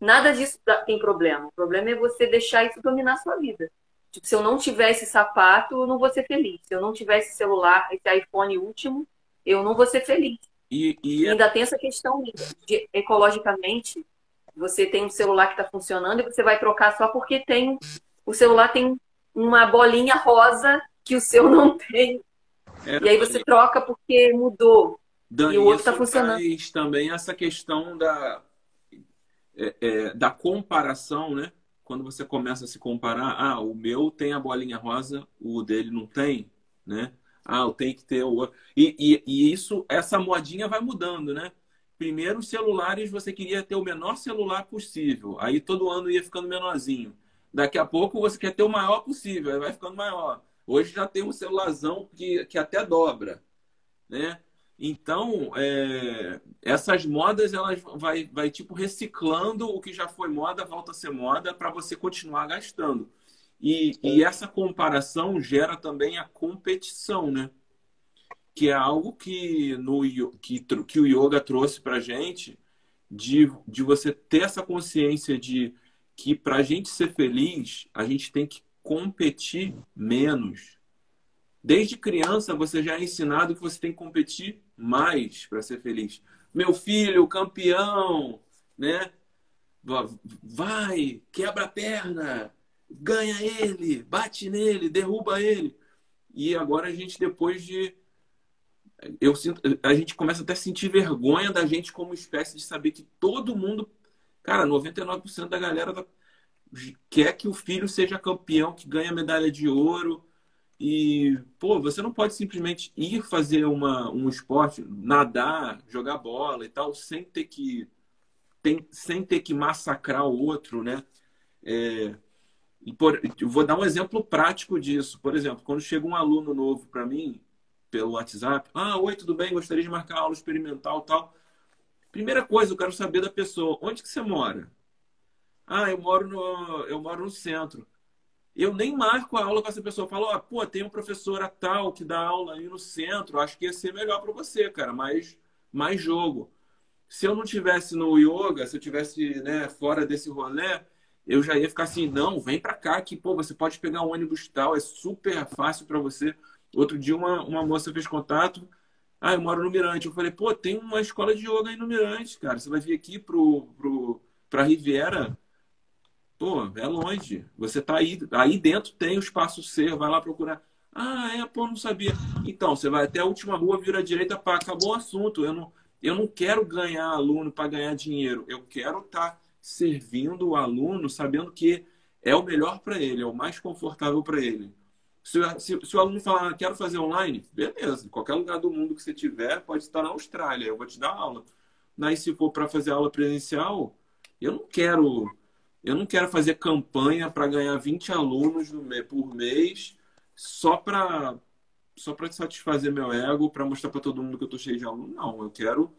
Nada disso tem problema. O problema é você deixar isso dominar a sua vida. Tipo, se eu não tivesse sapato, eu não vou ser feliz. Se eu não tivesse celular, esse iPhone último, eu não vou ser feliz. E, e... É ainda tem essa questão de, ecologicamente, você tem um celular que está funcionando e você vai trocar só porque tem o celular tem uma bolinha rosa que o seu não tem. É, e aí você troca porque mudou. Dan, e o outro está funcionando. também essa questão da, é, é, da comparação, né? Quando você começa a se comparar, ah, o meu tem a bolinha rosa, o dele não tem, né? Ah, eu tenho que ter o outro. E, e, e isso, essa modinha vai mudando, né? Primeiro, os celulares, você queria ter o menor celular possível. Aí todo ano ia ficando menorzinho. Daqui a pouco você quer ter o maior possível, aí vai ficando maior. Hoje já tem um celularzão que, que até dobra, né? Então, é, essas modas, elas vai, vai tipo reciclando o que já foi moda, volta a ser moda, para você continuar gastando. E, e essa comparação gera também a competição, né? Que é algo que, no, que, que o yoga trouxe para gente, de, de você ter essa consciência de que para a gente ser feliz, a gente tem que competir menos. Desde criança, você já é ensinado que você tem que competir mais para ser feliz. Meu filho, campeão, né? Vai, quebra a perna, ganha ele, bate nele, derruba ele. E agora a gente, depois de. Eu sinto, a gente começa até a sentir vergonha da gente como espécie de saber que todo mundo Cara, 99% da galera tá, quer que o filho seja campeão, que ganha medalha de ouro. E, pô, você não pode simplesmente ir fazer uma, um esporte, nadar, jogar bola e tal, sem ter que, tem, sem ter que massacrar o outro, né? É, e por, eu vou dar um exemplo prático disso. Por exemplo, quando chega um aluno novo para mim, pelo WhatsApp, ah, oi, tudo bem? Gostaria de marcar aula experimental tal. Primeira coisa, eu quero saber da pessoa, onde que você mora? Ah, eu moro no, eu moro no centro. Eu nem marco a aula com essa pessoa. Eu falo, pô, tem uma professora tal que dá aula aí no centro. Acho que ia ser melhor para você, cara. Mais, mais jogo. Se eu não tivesse no yoga, se eu tivesse né, fora desse rolê, eu já ia ficar assim, não, vem para cá que pô, você pode pegar um ônibus tal, é super fácil para você. Outro dia uma, uma moça fez contato, ah, eu moro no Mirante. Eu falei, pô, tem uma escola de yoga aí no Mirante, cara. Você vai vir aqui pro, pro, pra Riviera? Pô, é longe. Você tá aí, aí dentro tem o espaço C, vai lá procurar. Ah, é, pô, não sabia. Então, você vai até a última rua, vira à direita, pá, acabou o assunto. Eu não, eu não quero ganhar aluno para ganhar dinheiro. Eu quero estar tá servindo o aluno sabendo que é o melhor para ele, é o mais confortável para ele. Se, se, se, o aluno falar, quero fazer online, beleza. Qualquer lugar do mundo que você tiver, pode estar na Austrália, eu vou te dar aula. Mas se for para fazer aula presencial, eu não quero eu não quero fazer campanha para ganhar 20 alunos por mês só para só para satisfazer meu ego, para mostrar para todo mundo que eu estou cheio de aluno. Não, eu quero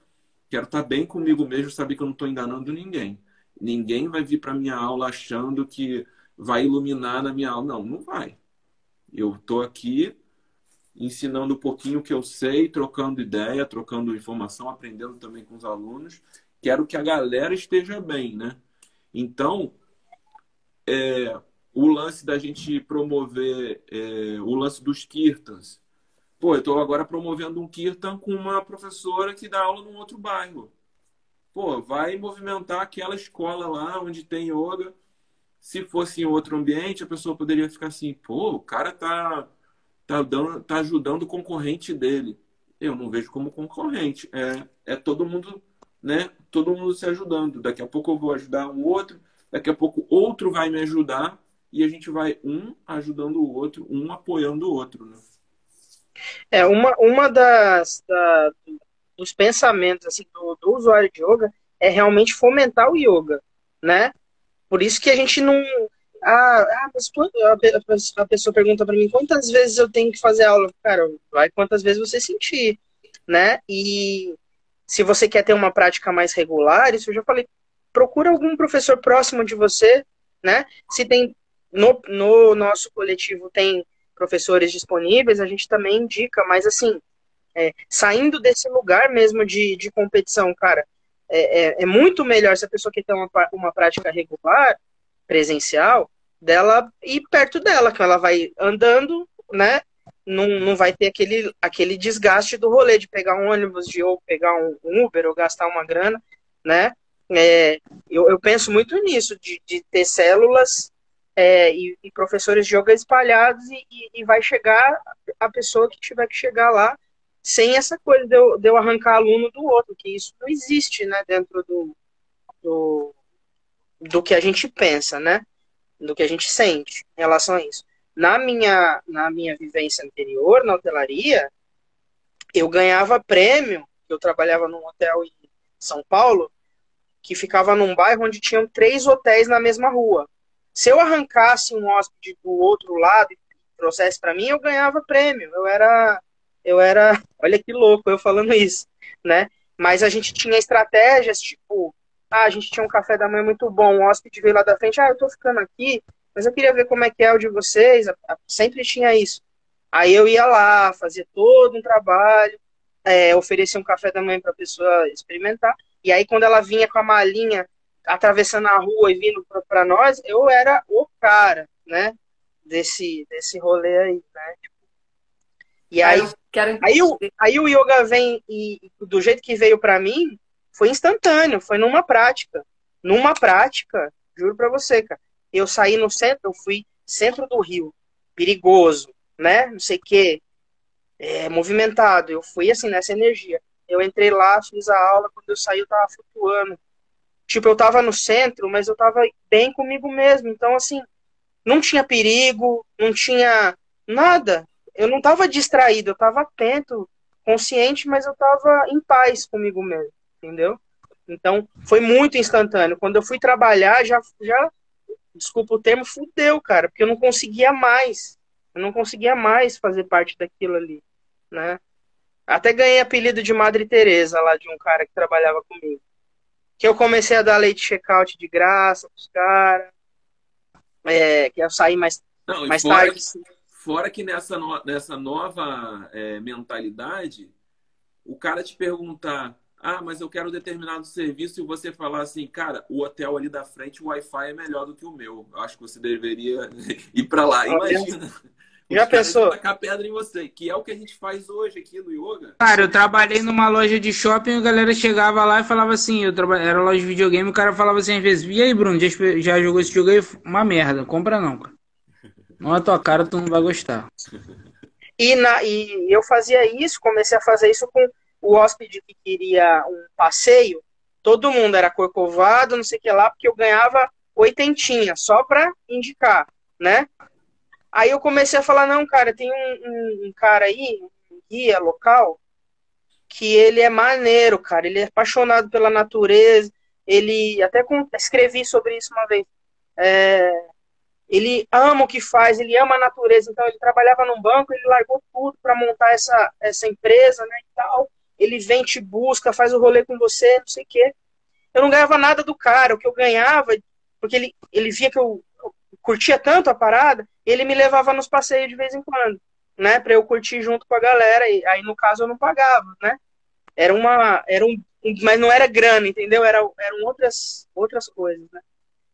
quero estar tá bem comigo mesmo, saber que eu não estou enganando ninguém. Ninguém vai vir para minha aula achando que vai iluminar na minha aula. Não, não vai. Eu estou aqui ensinando um pouquinho o que eu sei, trocando ideia, trocando informação, aprendendo também com os alunos. Quero que a galera esteja bem, né? Então, é, o lance da gente promover é, o lance dos kirtans. Pô, eu estou agora promovendo um kirtan com uma professora que dá aula num outro bairro. Pô, vai movimentar aquela escola lá onde tem yoga se fosse em outro ambiente, a pessoa poderia ficar assim, pô, o cara tá, tá, dando, tá ajudando o concorrente dele. Eu não vejo como concorrente. É, é todo mundo, né? Todo mundo se ajudando. Daqui a pouco eu vou ajudar um outro, daqui a pouco outro vai me ajudar e a gente vai um ajudando o outro, um apoiando o outro, né? É, uma, uma das da, dos pensamentos assim, do, do usuário de yoga é realmente fomentar o yoga, né? Por isso que a gente não. Ah, ah a, pessoa pergunta para mim quantas vezes eu tenho que fazer aula. Cara, vai quantas vezes você sentir, né? E se você quer ter uma prática mais regular, isso eu já falei, procura algum professor próximo de você, né? Se tem no, no nosso coletivo tem professores disponíveis, a gente também indica, mas assim, é, saindo desse lugar mesmo de, de competição, cara, é, é, é, muito melhor se a pessoa quer ter uma, uma prática regular, presencial, dela ir perto dela, que ela vai andando, né? Não, não vai ter aquele, aquele desgaste do rolê de pegar um ônibus, de ou pegar um, um Uber, ou gastar uma grana, né? É, eu, eu penso muito nisso, de, de ter células é, e, e, professores de yoga espalhados e, e, e, vai chegar a pessoa que tiver que chegar lá sem essa coisa de eu, de eu arrancar aluno do outro, que isso não existe, né, dentro do, do, do que a gente pensa, né, do que a gente sente em relação a isso. Na minha, na minha vivência anterior, na hotelaria, eu ganhava prêmio, eu trabalhava num hotel em São Paulo, que ficava num bairro onde tinham três hotéis na mesma rua. Se eu arrancasse um hóspede do outro lado e trouxesse para mim, eu ganhava prêmio. Eu era eu era, olha que louco eu falando isso, né? Mas a gente tinha estratégias, tipo, ah, a gente tinha um café da manhã muito bom, o hóspede veio lá da frente, ah, eu tô ficando aqui, mas eu queria ver como é que é o de vocês, sempre tinha isso. Aí eu ia lá, fazia todo um trabalho, é, oferecia um café da manhã para a pessoa experimentar, e aí quando ela vinha com a malinha atravessando a rua e vindo para nós, eu era o cara, né, desse, desse rolê aí, né, e aí, Quero... Aí, o, aí o yoga vem e do jeito que veio para mim, foi instantâneo, foi numa prática. Numa prática, juro para você, cara. Eu saí no centro, eu fui centro do Rio, perigoso, né? Não sei o quê, é, movimentado. Eu fui assim nessa energia. Eu entrei lá, fiz a aula, quando eu saí eu tava flutuando. Tipo, eu tava no centro, mas eu tava bem comigo mesmo. Então, assim, não tinha perigo, não tinha nada eu não estava distraído, eu estava atento, consciente, mas eu estava em paz comigo mesmo, entendeu? Então, foi muito instantâneo. Quando eu fui trabalhar, já, já desculpa o termo, fudeu, cara, porque eu não conseguia mais. Eu não conseguia mais fazer parte daquilo ali, né? Até ganhei apelido de Madre Teresa lá de um cara que trabalhava comigo. Que eu comecei a dar leite check-out de graça pros caras. É, que eu saí mais, não, mais tarde. Fora que nessa, no, nessa nova é, mentalidade, o cara te perguntar: ah, mas eu quero determinado serviço e você falar assim, cara, o hotel ali da frente, o Wi-Fi é melhor do que o meu. Eu acho que você deveria ir para lá. Imagina. Já pensou? Tacar pedra em você, que é o que a gente faz hoje aqui no yoga. Cara, eu trabalhei numa loja de shopping, a galera chegava lá e falava assim, eu traba... era loja de videogame, o cara falava assim às vezes, e aí, Bruno, já, já jogou esse jogo aí? Uma merda, compra não, cara. Não é tua cara, tu não vai gostar. E, na, e eu fazia isso, comecei a fazer isso com o hóspede que queria um passeio, todo mundo era corcovado, não sei o que lá, porque eu ganhava oitentinha, só pra indicar, né? Aí eu comecei a falar, não, cara, tem um, um, um cara aí, um guia local, que ele é maneiro, cara, ele é apaixonado pela natureza, ele, até com, escrevi sobre isso uma vez, é, ele ama o que faz, ele ama a natureza, então ele trabalhava num banco, ele largou tudo para montar essa, essa empresa, né, e tal, ele vem, te busca, faz o rolê com você, não sei o quê. Eu não ganhava nada do cara, o que eu ganhava, porque ele, ele via que eu, curtia tanto a parada, ele me levava nos passeios de vez em quando, né, para eu curtir junto com a galera. E aí no caso eu não pagava, né? Era uma, era um, mas não era grana, entendeu? Era, eram outras, outras coisas, né?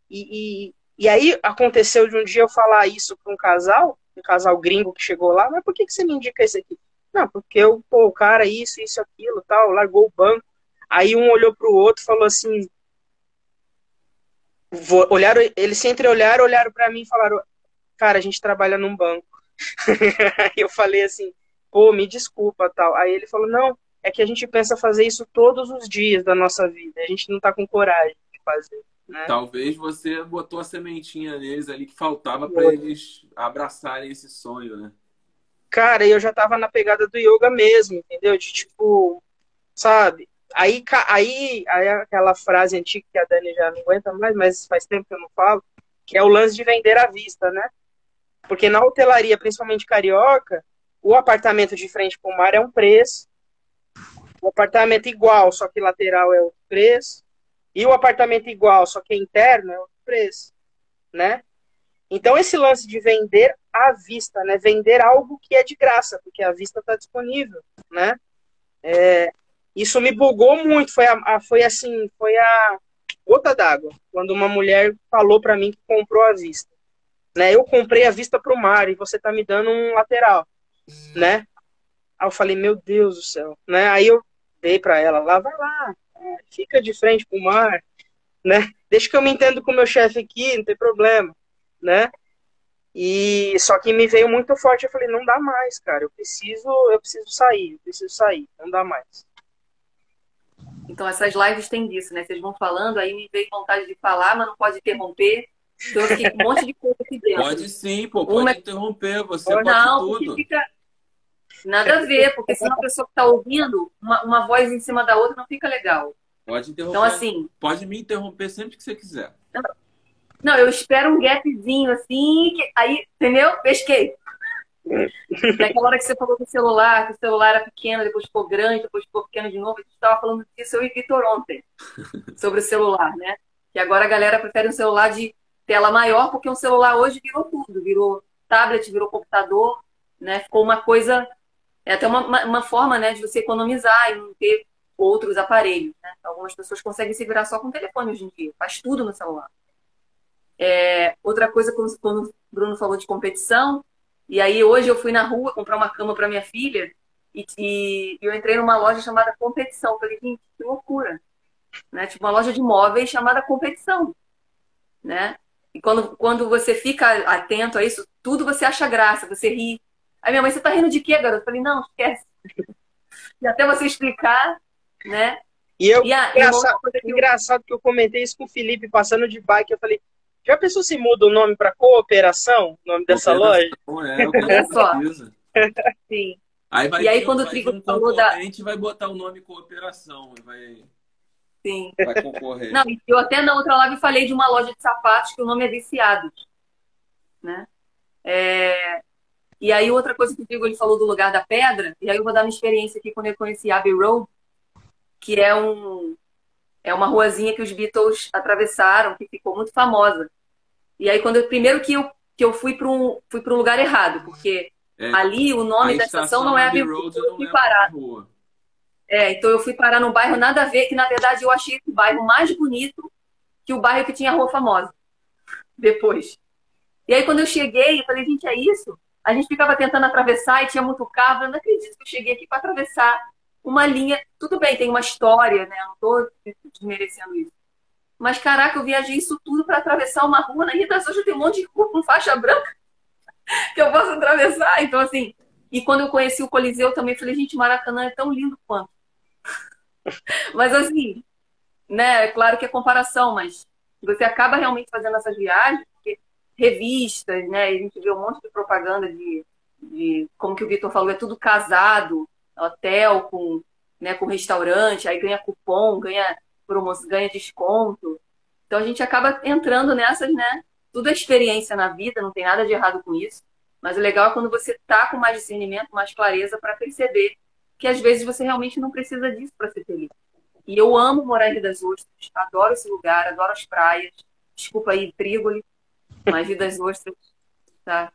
E, e, e aí aconteceu de um dia eu falar isso para um casal, um casal gringo que chegou lá, mas por que, que você me indica esse aqui? Não, porque eu, pô, o cara, isso, isso, aquilo, tal, largou o banco. Aí um olhou pro outro e falou assim, olharam, eles se entreolharam, olharam para mim e falaram: Cara, a gente trabalha num banco. Aí eu falei assim: Pô, me desculpa, tal. Aí ele falou: Não, é que a gente pensa fazer isso todos os dias da nossa vida. A gente não tá com coragem de fazer. Né? Talvez você botou a sementinha neles ali que faltava para eles abraçarem esse sonho, né? Cara, eu já tava na pegada do yoga mesmo, entendeu? De tipo, sabe? Aí, aí, aí aquela frase antiga que a Dani já não aguenta mais, mas faz tempo que eu não falo, que é o lance de vender à vista, né? Porque na hotelaria, principalmente carioca, o apartamento de frente para o mar é um preço, o apartamento igual, só que lateral é outro preço, e o apartamento igual, só que interno é outro preço, né? Então esse lance de vender à vista, né? Vender algo que é de graça, porque a vista está disponível, né? É, isso me bugou muito. Foi, a, a foi assim, foi a gota d'água. Quando uma mulher falou para mim que comprou a vista. Né? Eu comprei a vista para o mar e você tá me dando um lateral, né? Aí eu falei, meu Deus do céu, né? Aí eu dei para ela, lá vai lá, fica de frente pro mar, né? Deixa que eu me entendo com o meu chefe aqui, não tem problema, né? E só que me veio muito forte, eu falei, não dá mais, cara, eu preciso, eu preciso sair, eu preciso sair, não dá mais. Então, essas lives têm disso, né? Vocês vão falando, aí me veio vontade de falar, mas não pode interromper. Então, eu fiquei com um monte de coisa aqui dentro. Pode sim, pô, pode Uma... interromper, você pode não, tudo. Fica... Nada a ver, porque se uma pessoa que está ouvindo, uma, uma voz em cima da outra não fica legal. Pode interromper. Então, assim. Pode me interromper sempre que você quiser. Não, eu espero um gapzinho assim, que... aí, entendeu? Pesquei. Naquela hora que você falou do celular, que o celular era pequeno, depois ficou grande, depois ficou pequeno de novo, a gente estava falando disso eu e Vitor ontem, sobre o celular, né? Que agora a galera prefere um celular de tela maior, porque um celular hoje virou tudo, virou tablet, virou computador, né? Ficou uma coisa, é até uma, uma forma, né, de você economizar e não ter outros aparelhos, né? Algumas pessoas conseguem se virar só com o telefone hoje em dia, faz tudo no celular. É, outra coisa, quando o Bruno falou de competição, e aí hoje eu fui na rua comprar uma cama para minha filha e, e, eu entrei numa loja chamada Competição. Falei, gente, que loucura. Né? Tipo, uma loja de móveis chamada Competição. Né? E quando, quando você fica atento a isso, tudo você acha graça, você ri. Aí minha mãe, você tá rindo de quê, garoto? Eu falei, não, esquece. e até você explicar, né? E eu, e a, engraçado, eu... engraçado que eu comentei isso com o Felipe passando de bike, eu falei, já pensou se muda o nome para cooperação, o nome dessa loja? É, Olha só. Sim. Aí vai e aí, quando o Trigo um falou da. A gente vai botar o nome cooperação, vai. Sim. Vai concorrer. Não, eu até na outra live falei de uma loja de sapatos que o nome é Viciados. Né? É... E aí, outra coisa que o Trigo ele falou do lugar da pedra, e aí eu vou dar uma experiência aqui quando eu conheci Abbey Road, que é um, é uma ruazinha que os Beatles atravessaram, que ficou muito famosa. E aí, quando eu, primeiro que eu, que eu fui para um, fui um lugar errado, porque é, ali o nome da estação não é Abbey Road, eu fui parado. É, então eu fui parar num bairro nada a ver, que na verdade eu achei o bairro mais bonito que o bairro que tinha a Rua Famosa. Depois. E aí quando eu cheguei, eu falei, gente, é isso? A gente ficava tentando atravessar e tinha muito carro. Eu não acredito que eu cheguei aqui para atravessar uma linha. Tudo bem, tem uma história, né? Não estou desmerecendo isso. Mas, caraca, eu viajei isso tudo para atravessar uma rua. Na Rio das Ostras tem um monte de rua com faixa branca que eu posso atravessar. Então, assim, e quando eu conheci o Coliseu também, falei, gente, Maracanã é tão lindo quanto. mas, assim, né, é claro que é comparação, mas você acaba realmente fazendo essas viagens, porque revistas, né, a gente vê um monte de propaganda de, de como que o Vitor falou, é tudo casado, hotel com, né, com restaurante, aí ganha cupom, ganha promoção, ganha desconto. Então a gente acaba entrando nessas, né? Tudo é experiência na vida, não tem nada de errado com isso. Mas o legal é quando você tá com mais discernimento, mais clareza para perceber que às vezes você realmente não precisa disso para ser feliz. E eu amo morar em Rio das Ostras, adoro esse lugar, adoro as praias. Desculpa aí, Trígoli, mas Rio das Ostras, tá?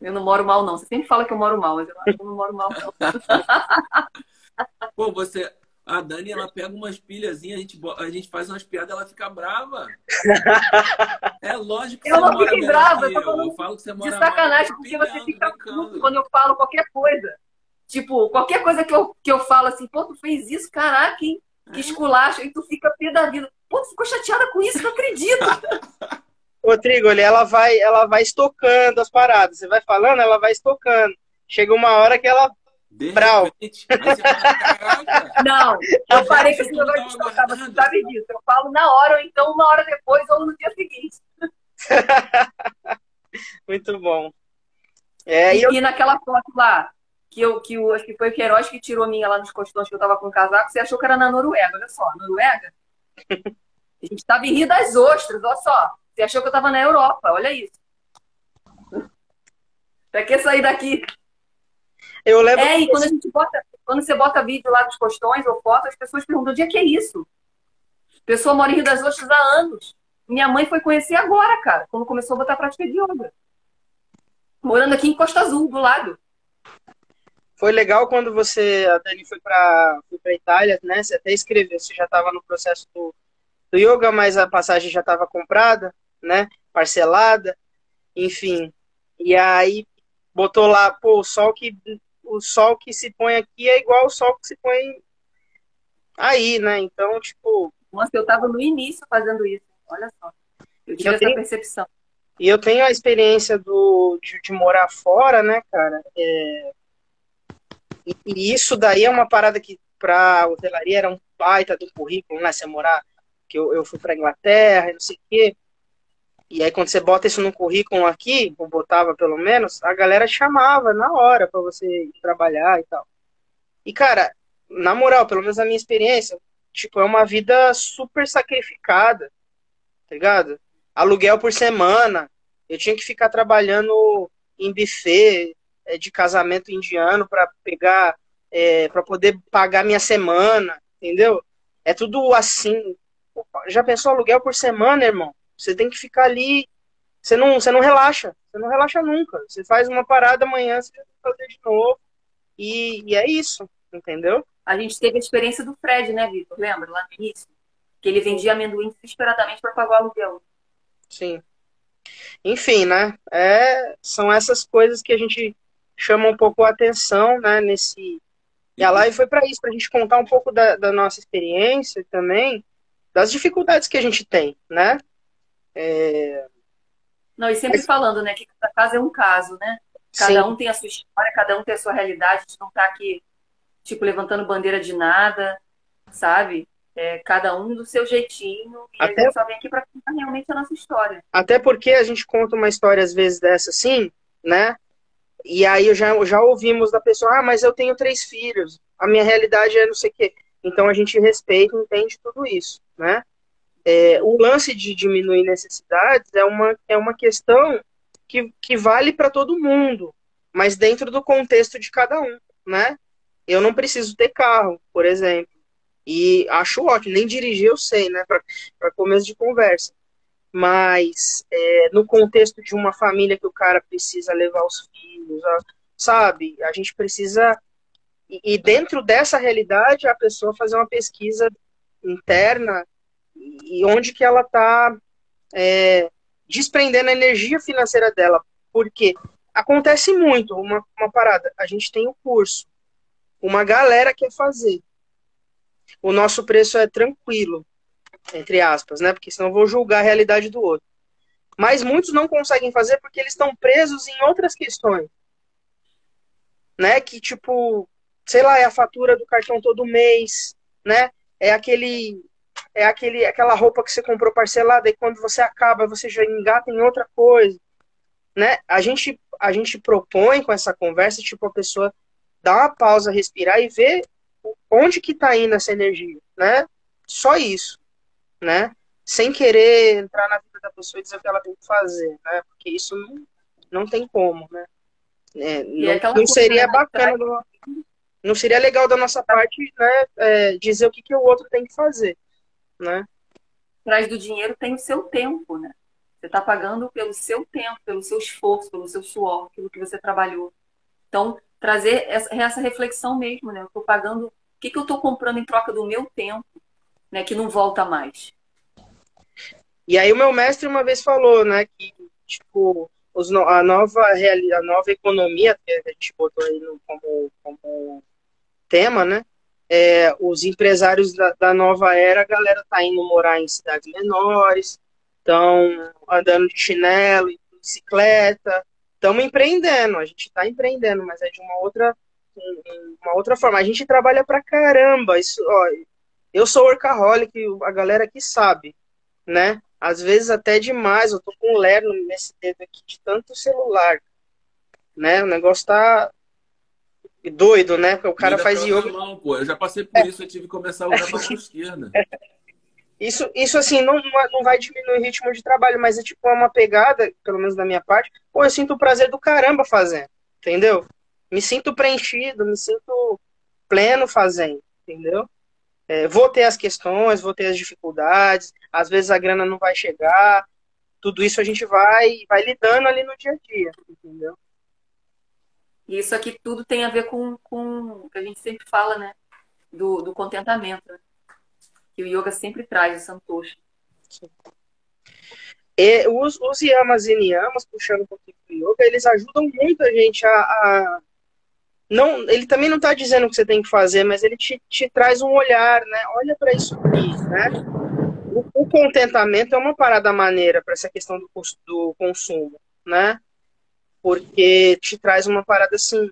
Eu não moro mal, não. Você sempre fala que eu moro mal, mas eu acho que eu não moro mal, não. Pô, você. A Dani, ela pega umas pilhazinhas, a gente, a gente faz umas piadas, ela fica brava. É lógico que eu você não fiquei brava, eu, eu, eu falo que você mora De sacanagem, porque você fica puto quando eu falo qualquer coisa. Tipo, qualquer coisa que eu, que eu falo assim, pô, tu fez isso, caraca, hein? Que é. esculacho, e tu fica pé da vida. Pô, tu ficou chateada com isso, não acredito. Ô, Trigoli, ela vai, ela vai estocando as paradas. Você vai falando, ela vai estocando. Chega uma hora que ela. De Brau. Repente, não, eu parei com esse negócio de estocar, você sabe disso. Eu falo na hora, ou então uma hora depois, ou no dia seguinte. Muito bom. É, e, eu... e naquela foto lá, que eu que o, acho que foi o Queiroz que tirou minha lá nos costões que eu tava com o casaco, você achou que era na Noruega, olha só, Noruega. A gente tava em Rio das Ostras, olha só. Você achou que eu tava na Europa, olha isso. Pra que sair daqui? Eu lembro. É, e quando a gente bota, quando você bota vídeo lá dos postões ou foto, as pessoas perguntam: onde é que é isso? A pessoa mora em Rio das Ostras há anos. Minha mãe foi conhecer agora, cara, quando começou a botar prática de yoga. Morando aqui em Costa Azul, do lado. Foi legal quando você, a Dani, foi para foi a Itália, né? Você até escreveu, você já estava no processo do, do yoga, mas a passagem já estava comprada, né? Parcelada, enfim. E aí botou lá, pô, o sol que o sol que se põe aqui é igual ao sol que se põe aí, né? Então, tipo. Nossa, eu tava no início fazendo isso. Olha só. Eu tive eu essa tenho... percepção. E eu tenho a experiência do, de, de morar fora, né, cara? É... E, e, isso daí é uma parada que pra hotelaria era um baita do currículo, né? Você morar, que eu, eu fui pra Inglaterra e não sei o quê. E aí, quando você bota isso no currículo aqui, ou botava pelo menos, a galera chamava na hora para você ir trabalhar e tal. E, cara, na moral, pelo menos a minha experiência, tipo, é uma vida super sacrificada, tá ligado? Aluguel por semana, eu tinha que ficar trabalhando em buffet é, de casamento indiano para pegar, é, para poder pagar minha semana, entendeu? É tudo assim. Já pensou aluguel por semana, irmão? Você tem que ficar ali. Você não, você não relaxa. Você não relaxa nunca. Você faz uma parada amanhã, você tem que fazer de novo. E, e é isso, entendeu? A gente teve a experiência do Fred, né, Vitor? Lembra? Lá no início. Que ele vendia amendoim desesperadamente para pagar o aluguel. Sim. Enfim, né? É, são essas coisas que a gente chama um pouco a atenção, né? Nesse. E a live foi para isso, para a gente contar um pouco da, da nossa experiência também, das dificuldades que a gente tem, né? É... Não, e sempre Mas... falando, né, que cada caso é um caso, né? Cada Sim. um tem a sua história, cada um tem a sua realidade, a gente não tá aqui, tipo, levantando bandeira de nada, sabe? É, cada um do seu jeitinho, e Até... a gente só vem aqui para contar realmente a nossa história. Até porque a gente conta uma história, às vezes, dessa assim, né? E aí eu já, já ouvimos da pessoa, ah, mas eu tenho três filhos, a minha realidade é não sei o quê. Então a gente respeita e entende tudo isso, né? É, o lance de diminuir necessidades é uma, é uma questão que, que vale para todo mundo, mas dentro do contexto de cada um, né? Eu não preciso ter carro, por exemplo, e acho ótimo, nem dirigir eu sei, né? Para começo de conversa. Mas é, no contexto de uma família que o cara precisa levar os filhos, sabe? A gente precisa E, e dentro dessa realidade, a pessoa fazer uma pesquisa interna e onde que ela está é, desprendendo a energia financeira dela. Porque acontece muito uma, uma parada. A gente tem o curso, uma galera quer fazer. O nosso preço é tranquilo, entre aspas, né? Porque senão vou julgar a realidade do outro. Mas muitos não conseguem fazer porque eles estão presos em outras questões. Né? Que tipo, sei lá, é a fatura do cartão todo mês, né? É aquele é aquele aquela roupa que você comprou parcelada e quando você acaba, você já engata em outra coisa, né? A gente a gente propõe com essa conversa, tipo, a pessoa dar uma pausa, respirar e ver onde que tá indo essa energia, né? Só isso, né? Sem querer entrar na vida da pessoa e dizer o que ela tem que fazer, né? Porque isso não, não tem como, né? É, não, não, seria bacana, do, não seria legal da nossa parte, né? É, dizer o que, que o outro tem que fazer, né? Atrás do dinheiro tem o seu tempo, né? Você está pagando pelo seu tempo, pelo seu esforço, pelo seu suor, aquilo que você trabalhou. Então, trazer essa, essa reflexão mesmo, né? Eu estou pagando, o que, que eu estou comprando em troca do meu tempo, né? Que não volta mais. E aí o meu mestre uma vez falou, né? Que, tipo, os, a, nova, a nova economia, que a gente botou aí no, como, como tema, né? É, os empresários da, da, nova era, a galera tá indo morar em cidades menores, estão andando de chinelo, de bicicleta, estamos empreendendo, a gente está empreendendo, mas é de uma outra, uma outra forma. A gente trabalha pra caramba, isso, ó, eu sou workaholic, a galera aqui sabe, né? Às vezes até demais, eu tô com um lerno nesse dedo aqui de tanto celular, né? O negócio tá doido, né? Porque o cara faz yoga. Mão, pô. Eu já passei por é. isso, eu tive que começar a usar a mão esquerda. Isso, isso assim, não, não vai diminuir o ritmo de trabalho, mas é tipo uma pegada, pelo menos da minha parte, pô, eu sinto o prazer do caramba fazendo, entendeu? Me sinto preenchido, me sinto pleno fazendo, entendeu? É, vou ter as questões, vou ter as dificuldades, às vezes a grana não vai chegar, tudo isso a gente vai, vai lidando ali no dia a dia, entendeu? E isso aqui tudo tem a ver com, com o que a gente sempre fala, né? Do, do contentamento. Né? que o yoga sempre traz, o santoshi. E os, os yamas e niyamas, puxando um pouquinho do yoga, eles ajudam muito a gente a, a não, ele também não está dizendo o que você tem que fazer, mas ele te, te traz um olhar, né? Olha para isso aqui, né? O, o, contentamento é uma parada maneira para essa questão do, do consumo, né? Porque te traz uma parada assim,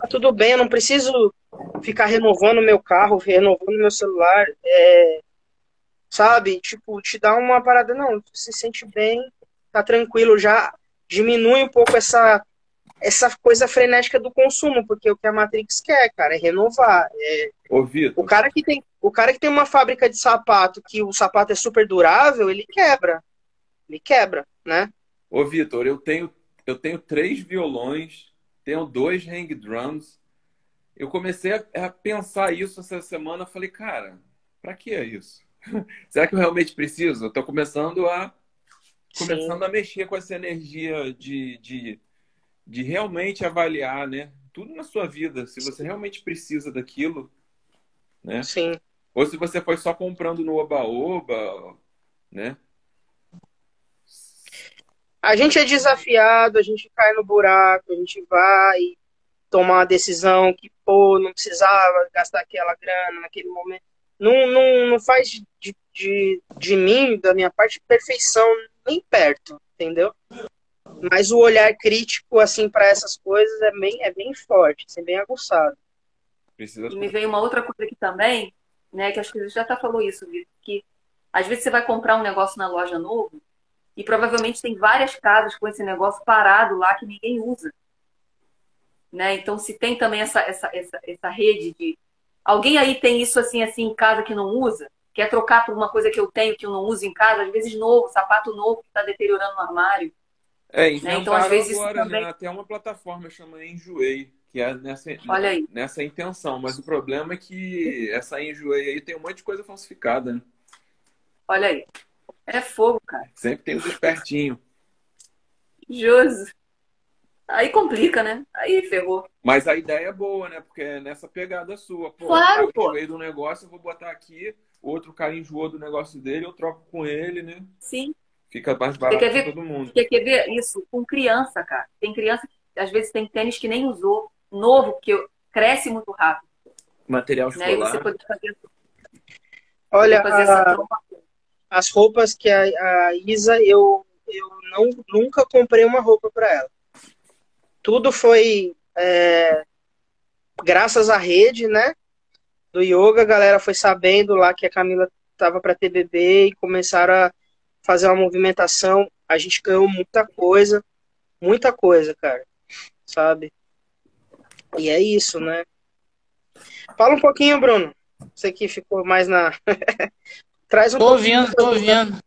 tá tudo bem, eu não preciso ficar renovando meu carro, renovando meu celular, é, sabe? Tipo, te dá uma parada, não, tu se sente bem, tá tranquilo, já diminui um pouco essa essa coisa frenética do consumo, porque o que a Matrix quer, cara, é renovar. É... Ô, Vitor. O cara que tem, o cara que tem uma fábrica de sapato, que o sapato é super durável, ele quebra. Ele quebra, né? Ô, Vitor, eu tenho eu tenho três violões, tenho dois hang drums, eu comecei a, pensar isso essa semana. Falei, cara, para que é isso? Será que eu realmente preciso? Eu tô começando a começando Sim. a mexer com essa energia de, de, de realmente avaliar, né? Tudo na sua vida, se você realmente precisa daquilo, né? Sim. Ou se você foi só comprando no oba-oba, né? A gente é desafiado, a gente cai no buraco, a gente vai, tomar uma decisão que, pô, não precisava gastar aquela grana naquele momento. Não, não, não faz de, de, de mim, da minha parte, perfeição nem perto, entendeu? Mas o olhar crítico, assim, para essas coisas é bem, é bem forte, assim, bem aguçado. Precisa... E me veio uma outra coisa aqui também, né, que acho que você já até falou isso, Vitor, que às vezes você vai comprar um negócio na loja novo e provavelmente tem várias casas com esse negócio parado lá que ninguém usa. Né? Então, se tem também essa, essa, essa, essa rede de. Alguém aí tem isso assim, assim em casa que não usa? Quer trocar por uma coisa que eu tenho que eu não uso em casa? Às vezes novo, sapato novo que está deteriorando no armário. É, né? então às vezes agora, também... né? Até uma plataforma chama Enjoei, que é nessa, nessa intenção. Mas o problema é que essa Enjoei aí tem um monte de coisa falsificada, né? Olha aí. É fogo, cara. Sempre tem os espertinhos. Joso. Aí complica, né? Aí ferrou. Mas a ideia é boa, né? Porque é nessa pegada sua. Pô, claro, eu pô. do negócio, eu vou botar aqui, outro cara enjoou do negócio dele, eu troco com ele, né? Sim. Fica mais barato para todo mundo. Você quer ver isso com criança, cara? Tem criança que às vezes tem tênis que nem usou, novo, que cresce muito rápido. Material escolar. Né? E você pode fazer, Olha, fazer a, as roupas que a, a Isa, eu, eu não, nunca comprei uma roupa para ela. Tudo foi é, graças à rede, né? Do yoga, a galera foi sabendo lá que a Camila tava para ter bebê e começaram a fazer uma movimentação. A gente ganhou muita coisa, muita coisa, cara, sabe? E é isso, né? Fala um pouquinho, Bruno. Você que ficou mais na. Traz um tô ouvindo, tô ouvindo.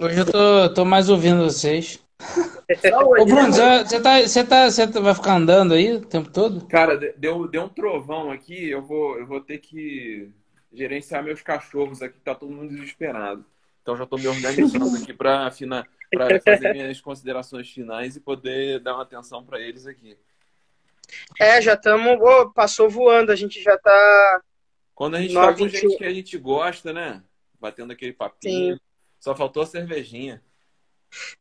Hoje eu tô, tô mais ouvindo vocês. Ô, Bruno, você, tá, você, tá, você vai ficar andando aí o tempo todo? Cara, deu, deu um trovão aqui, eu vou, eu vou ter que gerenciar meus cachorros aqui, tá todo mundo desesperado. Então já tô me organizando aqui para fazer minhas considerações finais e poder dar uma atenção para eles aqui. É, já estamos. Oh, passou voando, a gente já tá. Quando a gente tá com gente que a gente gosta, né? Batendo aquele papinho. Sim. Só faltou a cervejinha.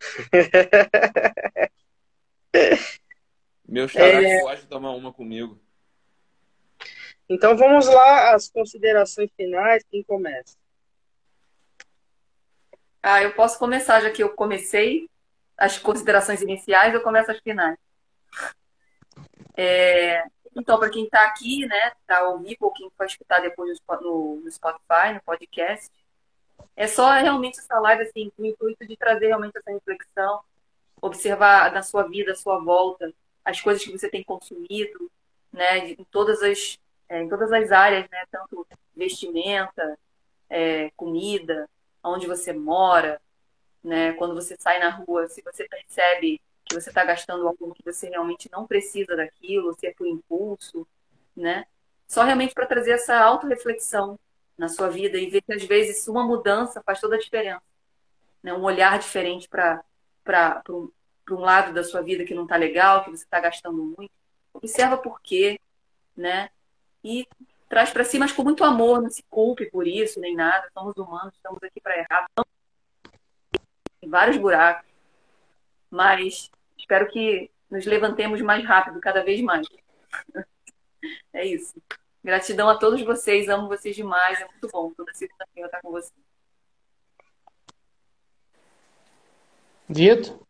Meu xará é... pode tomar uma comigo. Então vamos lá, as considerações finais. Quem começa? Ah, eu posso começar, já que eu comecei as considerações iniciais, eu começo as finais. É, então, para quem está aqui, né, está ao vivo, ou quem vai escutar depois no, no, Spotify, no podcast, é só realmente essa live, assim, com o intuito de trazer realmente essa reflexão, observar na sua vida, à sua volta, as coisas que você tem consumido, né, em todas as, é, em todas as áreas, né, tanto vestimenta, é, comida, onde você mora, né, quando você sai na rua, se você percebe que você está gastando algo que você realmente não precisa daquilo, se é por impulso, né? Só realmente para trazer essa autorreflexão na sua vida e ver que às vezes uma mudança faz toda a diferença. Né? Um olhar diferente para um, um lado da sua vida que não está legal, que você está gastando muito. Observa por quê, né? E traz para si, mas com muito amor, não se culpe por isso, nem nada. Somos humanos, estamos aqui para errar. Tem vários buracos. Mas espero que nos levantemos mais rápido, cada vez mais. É isso. Gratidão a todos vocês, amo vocês demais, é muito bom toda segunda-feira estar com vocês. Dito?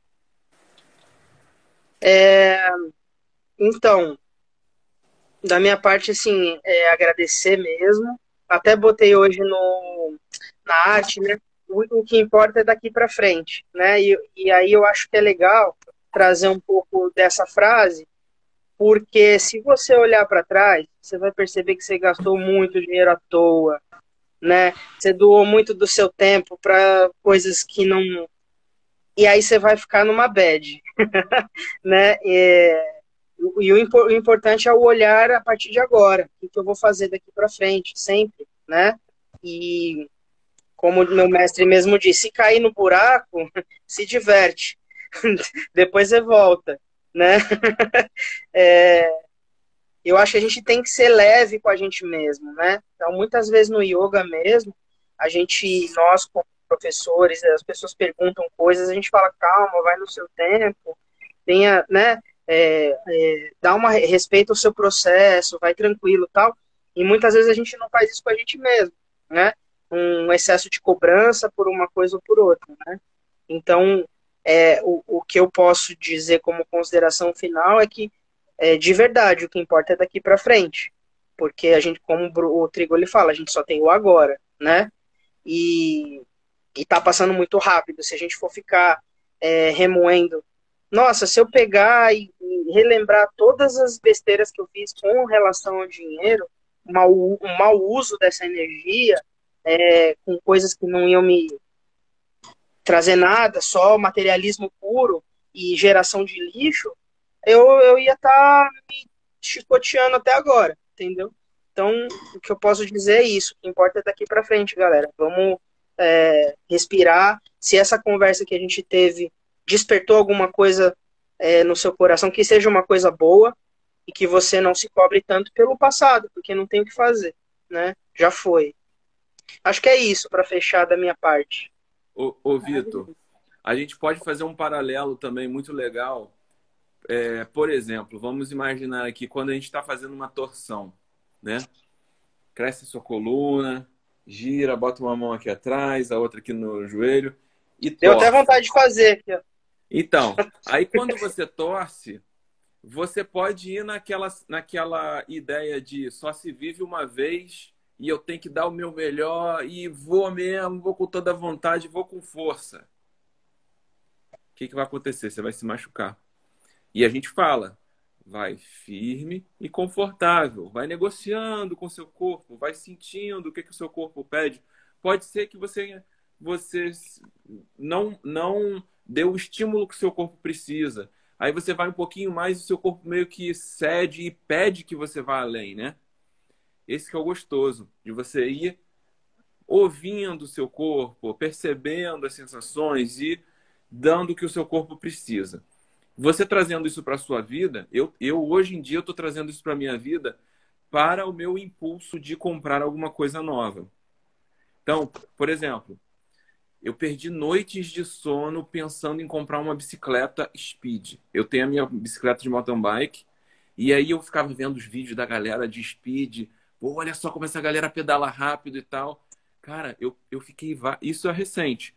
É, então, da minha parte, assim, é agradecer mesmo. Até botei hoje no, na arte, né? O, o que importa é daqui para frente, né? E, e aí eu acho que é legal trazer um pouco dessa frase, porque se você olhar para trás, você vai perceber que você gastou muito dinheiro à toa, né? Você doou muito do seu tempo para coisas que não e aí você vai ficar numa bad, né? E, e o, o, importante é o olhar a partir de agora, o que eu vou fazer daqui para frente, sempre, né? E como meu mestre mesmo disse, se cair no buraco, se diverte. depois você volta, né? é, eu acho que a gente tem que ser leve com a gente mesmo, né? Então, muitas vezes no yoga mesmo, a gente, nós como professores, as pessoas perguntam coisas, a gente fala, calma, vai no seu tempo, tenha, né? É, é, dá uma respeito ao seu processo, vai tranquilo tal. E muitas vezes a gente não faz isso com a gente mesmo, né? Um excesso de cobrança por uma coisa ou por outra, né? Então, é, o, o que eu posso dizer como consideração final é que, é, de verdade, o que importa é daqui para frente. Porque a gente, como o Trigo ele fala, a gente só tem o agora, né? E, e tá passando muito rápido. Se a gente for ficar é, remoendo. Nossa, se eu pegar e, e, relembrar todas as besteiras que eu fiz com relação ao dinheiro, um mau, um mau uso dessa energia, é, com coisas que não iam me, trazer nada, só materialismo puro e geração de lixo, eu, eu ia estar tá me chicoteando até agora, entendeu? Então, o que eu posso dizer é isso. O que importa é daqui para frente, galera. Vamos é, respirar. Se essa conversa que a gente teve despertou alguma coisa é, no seu coração que seja uma coisa boa e que você não se cobre tanto pelo passado, porque não tem o que fazer, né? Já foi. Acho que é isso para fechar da minha parte. Ô, ô Vitor, a gente pode fazer um paralelo também muito legal. É, por exemplo, vamos imaginar aqui quando a gente está fazendo uma torção, né? Cresce a sua coluna, gira, bota uma mão aqui atrás, a outra aqui no joelho e Deu até vontade de fazer aqui. Então, aí quando você torce, você pode ir naquela, naquela ideia de só se vive uma vez e eu tenho que dar o meu melhor e vou mesmo, vou com toda a vontade, vou com força. O que, que vai acontecer? Você vai se machucar. E a gente fala, vai firme e confortável, vai negociando com seu corpo, vai sentindo o que, que o seu corpo pede. Pode ser que você você não não deu o estímulo que o seu corpo precisa. Aí você vai um pouquinho mais e o seu corpo meio que cede e pede que você vá além, né? Esse que é o gostoso, de você ir ouvindo o seu corpo, percebendo as sensações e dando o que o seu corpo precisa. Você trazendo isso para a sua vida, eu, eu hoje em dia estou trazendo isso para a minha vida para o meu impulso de comprar alguma coisa nova. Então, por exemplo, eu perdi noites de sono pensando em comprar uma bicicleta speed. Eu tenho a minha bicicleta de mountain bike e aí eu ficava vendo os vídeos da galera de speed. Pô, olha só como essa galera pedala rápido e tal. Cara, eu, eu fiquei. Isso é recente.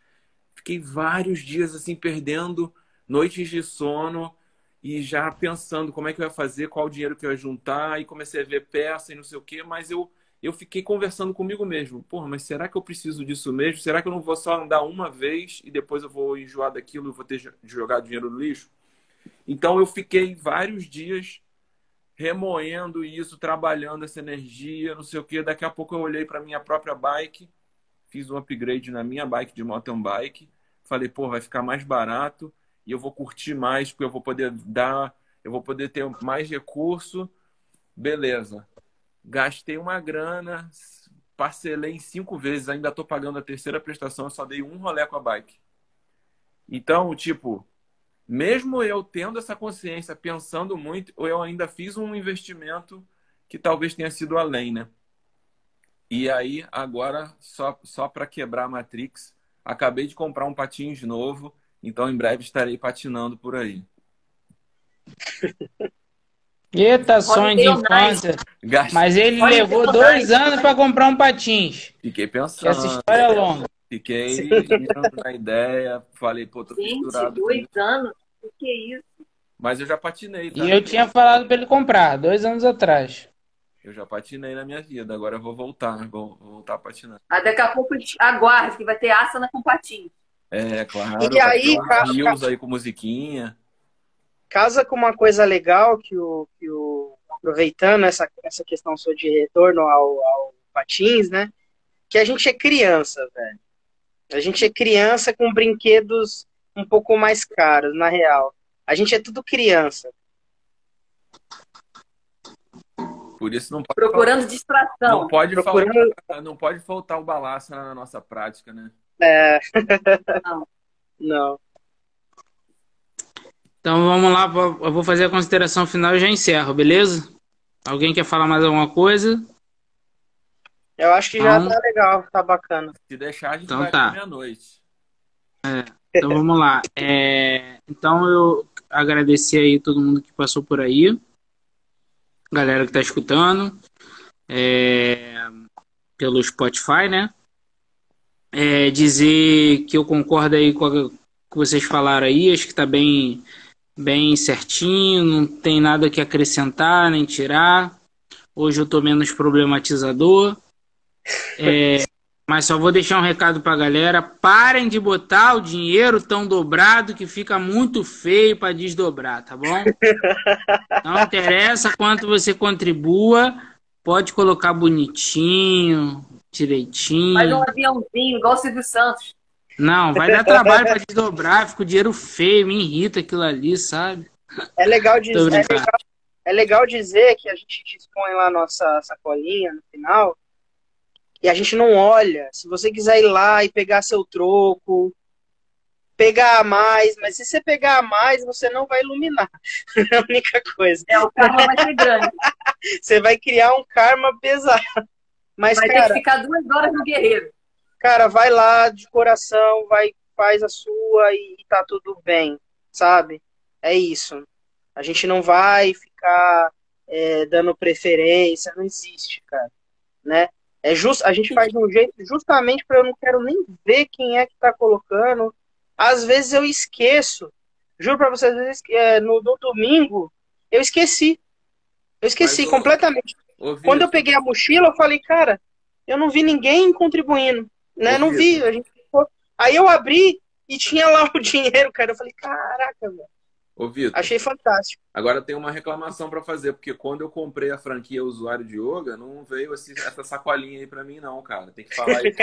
Fiquei vários dias assim, perdendo noites de sono e já pensando como é que eu ia fazer, qual dinheiro que eu ia juntar, e comecei a ver peça e não sei o quê, mas eu eu fiquei conversando comigo mesmo. Porra, mas será que eu preciso disso mesmo? Será que eu não vou só andar uma vez e depois eu vou enjoar daquilo e vou ter jogar dinheiro no lixo? Então eu fiquei vários dias remoendo isso, trabalhando essa energia, não sei o que. Daqui a pouco eu olhei para minha própria bike, fiz um upgrade na minha bike de mountain bike. Falei, pô, vai ficar mais barato e eu vou curtir mais, porque eu vou poder dar, eu vou poder ter mais recurso. Beleza gastei uma grana, parcelei em cinco vezes, ainda estou pagando a terceira prestação, eu só dei um rolê com a bike. Então, tipo, mesmo eu tendo essa consciência, pensando muito, eu ainda fiz um investimento que talvez tenha sido além, né? E aí, agora, só, só para quebrar a Matrix, acabei de comprar um patins novo, então em breve estarei patinando por aí. Eita, sonho de infância. Mas ele Pode levou dois anos para comprar um patins. Fiquei pensando. Essa história é longa. Fiquei na ideia. Falei, pô, tô Gente, dois anos? O que é isso? Mas eu já patinei. Tá? E eu tinha falado para ele comprar, dois anos atrás. Eu já patinei na minha vida, agora eu vou voltar, vou, vou voltar a patinar. Ah, daqui a pouco aguarde, que vai ter asana com patins. É, claro. E aí, rios aí com musiquinha casa com uma coisa legal que o, que o aproveitando essa, essa questão sua de retorno ao, ao patins, né? Que a gente é criança, velho. A gente é criança com brinquedos um pouco mais caros, na real. A gente é tudo criança. Por isso não pode procurando faltar, distração. Não pode procurando... faltar, não pode faltar o balaço na nossa prática, né? É. Não. não. Então vamos lá, eu vou fazer a consideração final e já encerro, beleza? Alguém quer falar mais alguma coisa? Eu acho que então, já tá legal, tá bacana. Se deixar, a gente então vai tá. meia-noite. É, então vamos lá. É, então eu agradecer aí todo mundo que passou por aí, galera que tá escutando, é, pelo Spotify, né? É, dizer que eu concordo aí com o que vocês falaram aí, acho que tá bem bem certinho, não tem nada que acrescentar nem tirar. Hoje eu tô menos problematizador. É, mas só vou deixar um recado pra galera: parem de botar o dinheiro tão dobrado que fica muito feio para desdobrar, tá bom? Não interessa quanto você contribua, pode colocar bonitinho, direitinho. Faz um aviãozinho, igual o Silvio Santos. Não, vai dar trabalho para desdobrar, fica o dinheiro feio, me irrita aquilo ali, sabe? É legal dizer, é legal, é legal dizer que a gente dispõe lá nossa sacolinha no final e a gente não olha. Se você quiser ir lá e pegar seu troco, pegar a mais, mas se você pegar a mais, você não vai iluminar. É a única coisa. É, o karma vai ser grande. você vai criar um karma pesado. Mas, vai cara, ter que ficar duas horas no guerreiro. Cara, vai lá de coração, vai, faz a sua e tá tudo bem, sabe? É isso. A gente não vai ficar é, dando preferência, não existe, cara. Né? É just, a gente faz de um jeito justamente para eu não quero nem ver quem é que tá colocando. Às vezes eu esqueço. Juro para vocês, vezes, é, no, no, domingo eu esqueci. Eu esqueci Mas, completamente. Quando eu peguei a mochila, eu falei, cara, eu não vi ninguém contribuindo, né? Não vi. A gente... Aí eu abri e tinha lá o dinheiro, cara. Eu falei, caraca, velho. Ô, Vitor, Achei fantástico. Agora tem uma reclamação para fazer, porque quando eu comprei a franquia usuário de yoga, não veio esse, essa sacolinha aí para mim, não, cara. Tem que falar isso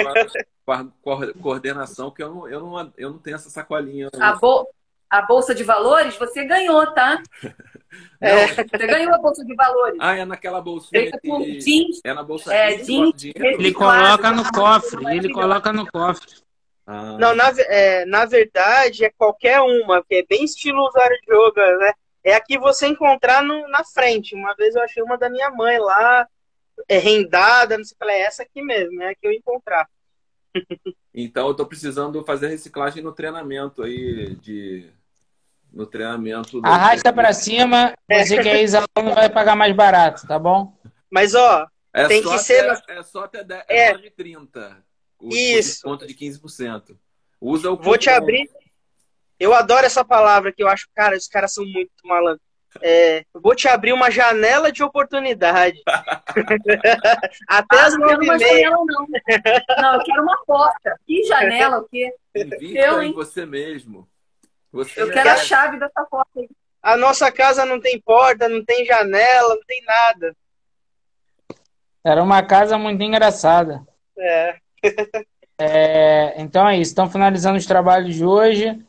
com a coordenação, porque eu não, eu não, eu não tenho essa sacolinha. A, bol a Bolsa de Valores, você ganhou, tá? É. Você ganhou a Bolsa de Valores. Ah, é naquela bolsinha que... jeans, é na bolsa é, jeans, Ele coloca no cofre, ele coloca no cofre. Ah. Não, na, é, na verdade, é qualquer uma, que é bem estilo usuário de yoga, né? É a que você encontrar no, na frente. Uma vez eu achei uma da minha mãe lá, é, rendada, não sei o que, é essa aqui mesmo, é a que eu encontrar. Então eu tô precisando fazer reciclagem no treinamento aí de no treinamento. Do... Arrasta para cima, você que é ex-aluno vai pagar mais barato, tá bom? Mas ó, é tem que ser até, é só até 10, é, é de 30. O Isso. Desconto de 15%. Usa o Vou te abrir. Eu adoro essa palavra que eu acho, cara, os caras são muito malandros. É, vou te abrir uma janela de oportunidade. Até ah, as nove não janela, não. Não, eu quero uma porta. Que janela, o quê? Invista eu, em você mesmo. Você eu quero a chave dessa porta aí. A nossa casa não tem porta, não tem janela, não tem nada. Era uma casa muito engraçada. É. é então é isso. Estão finalizando os trabalhos de hoje.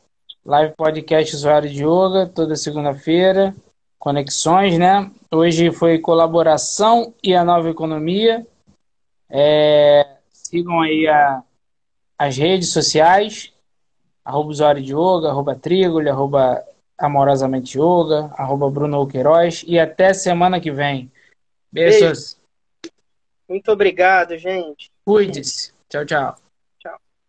Live podcast usuário de yoga, toda segunda-feira. Conexões, né? Hoje foi colaboração e a nova economia. É, sigam aí a, as redes sociais, arroba usuário de yoga, arroba arroba amorosamente yoga, arroba Bruno Queiroz e até semana que vem. Beijos. Muito obrigado, gente. Cuide-se. Tchau, tchau.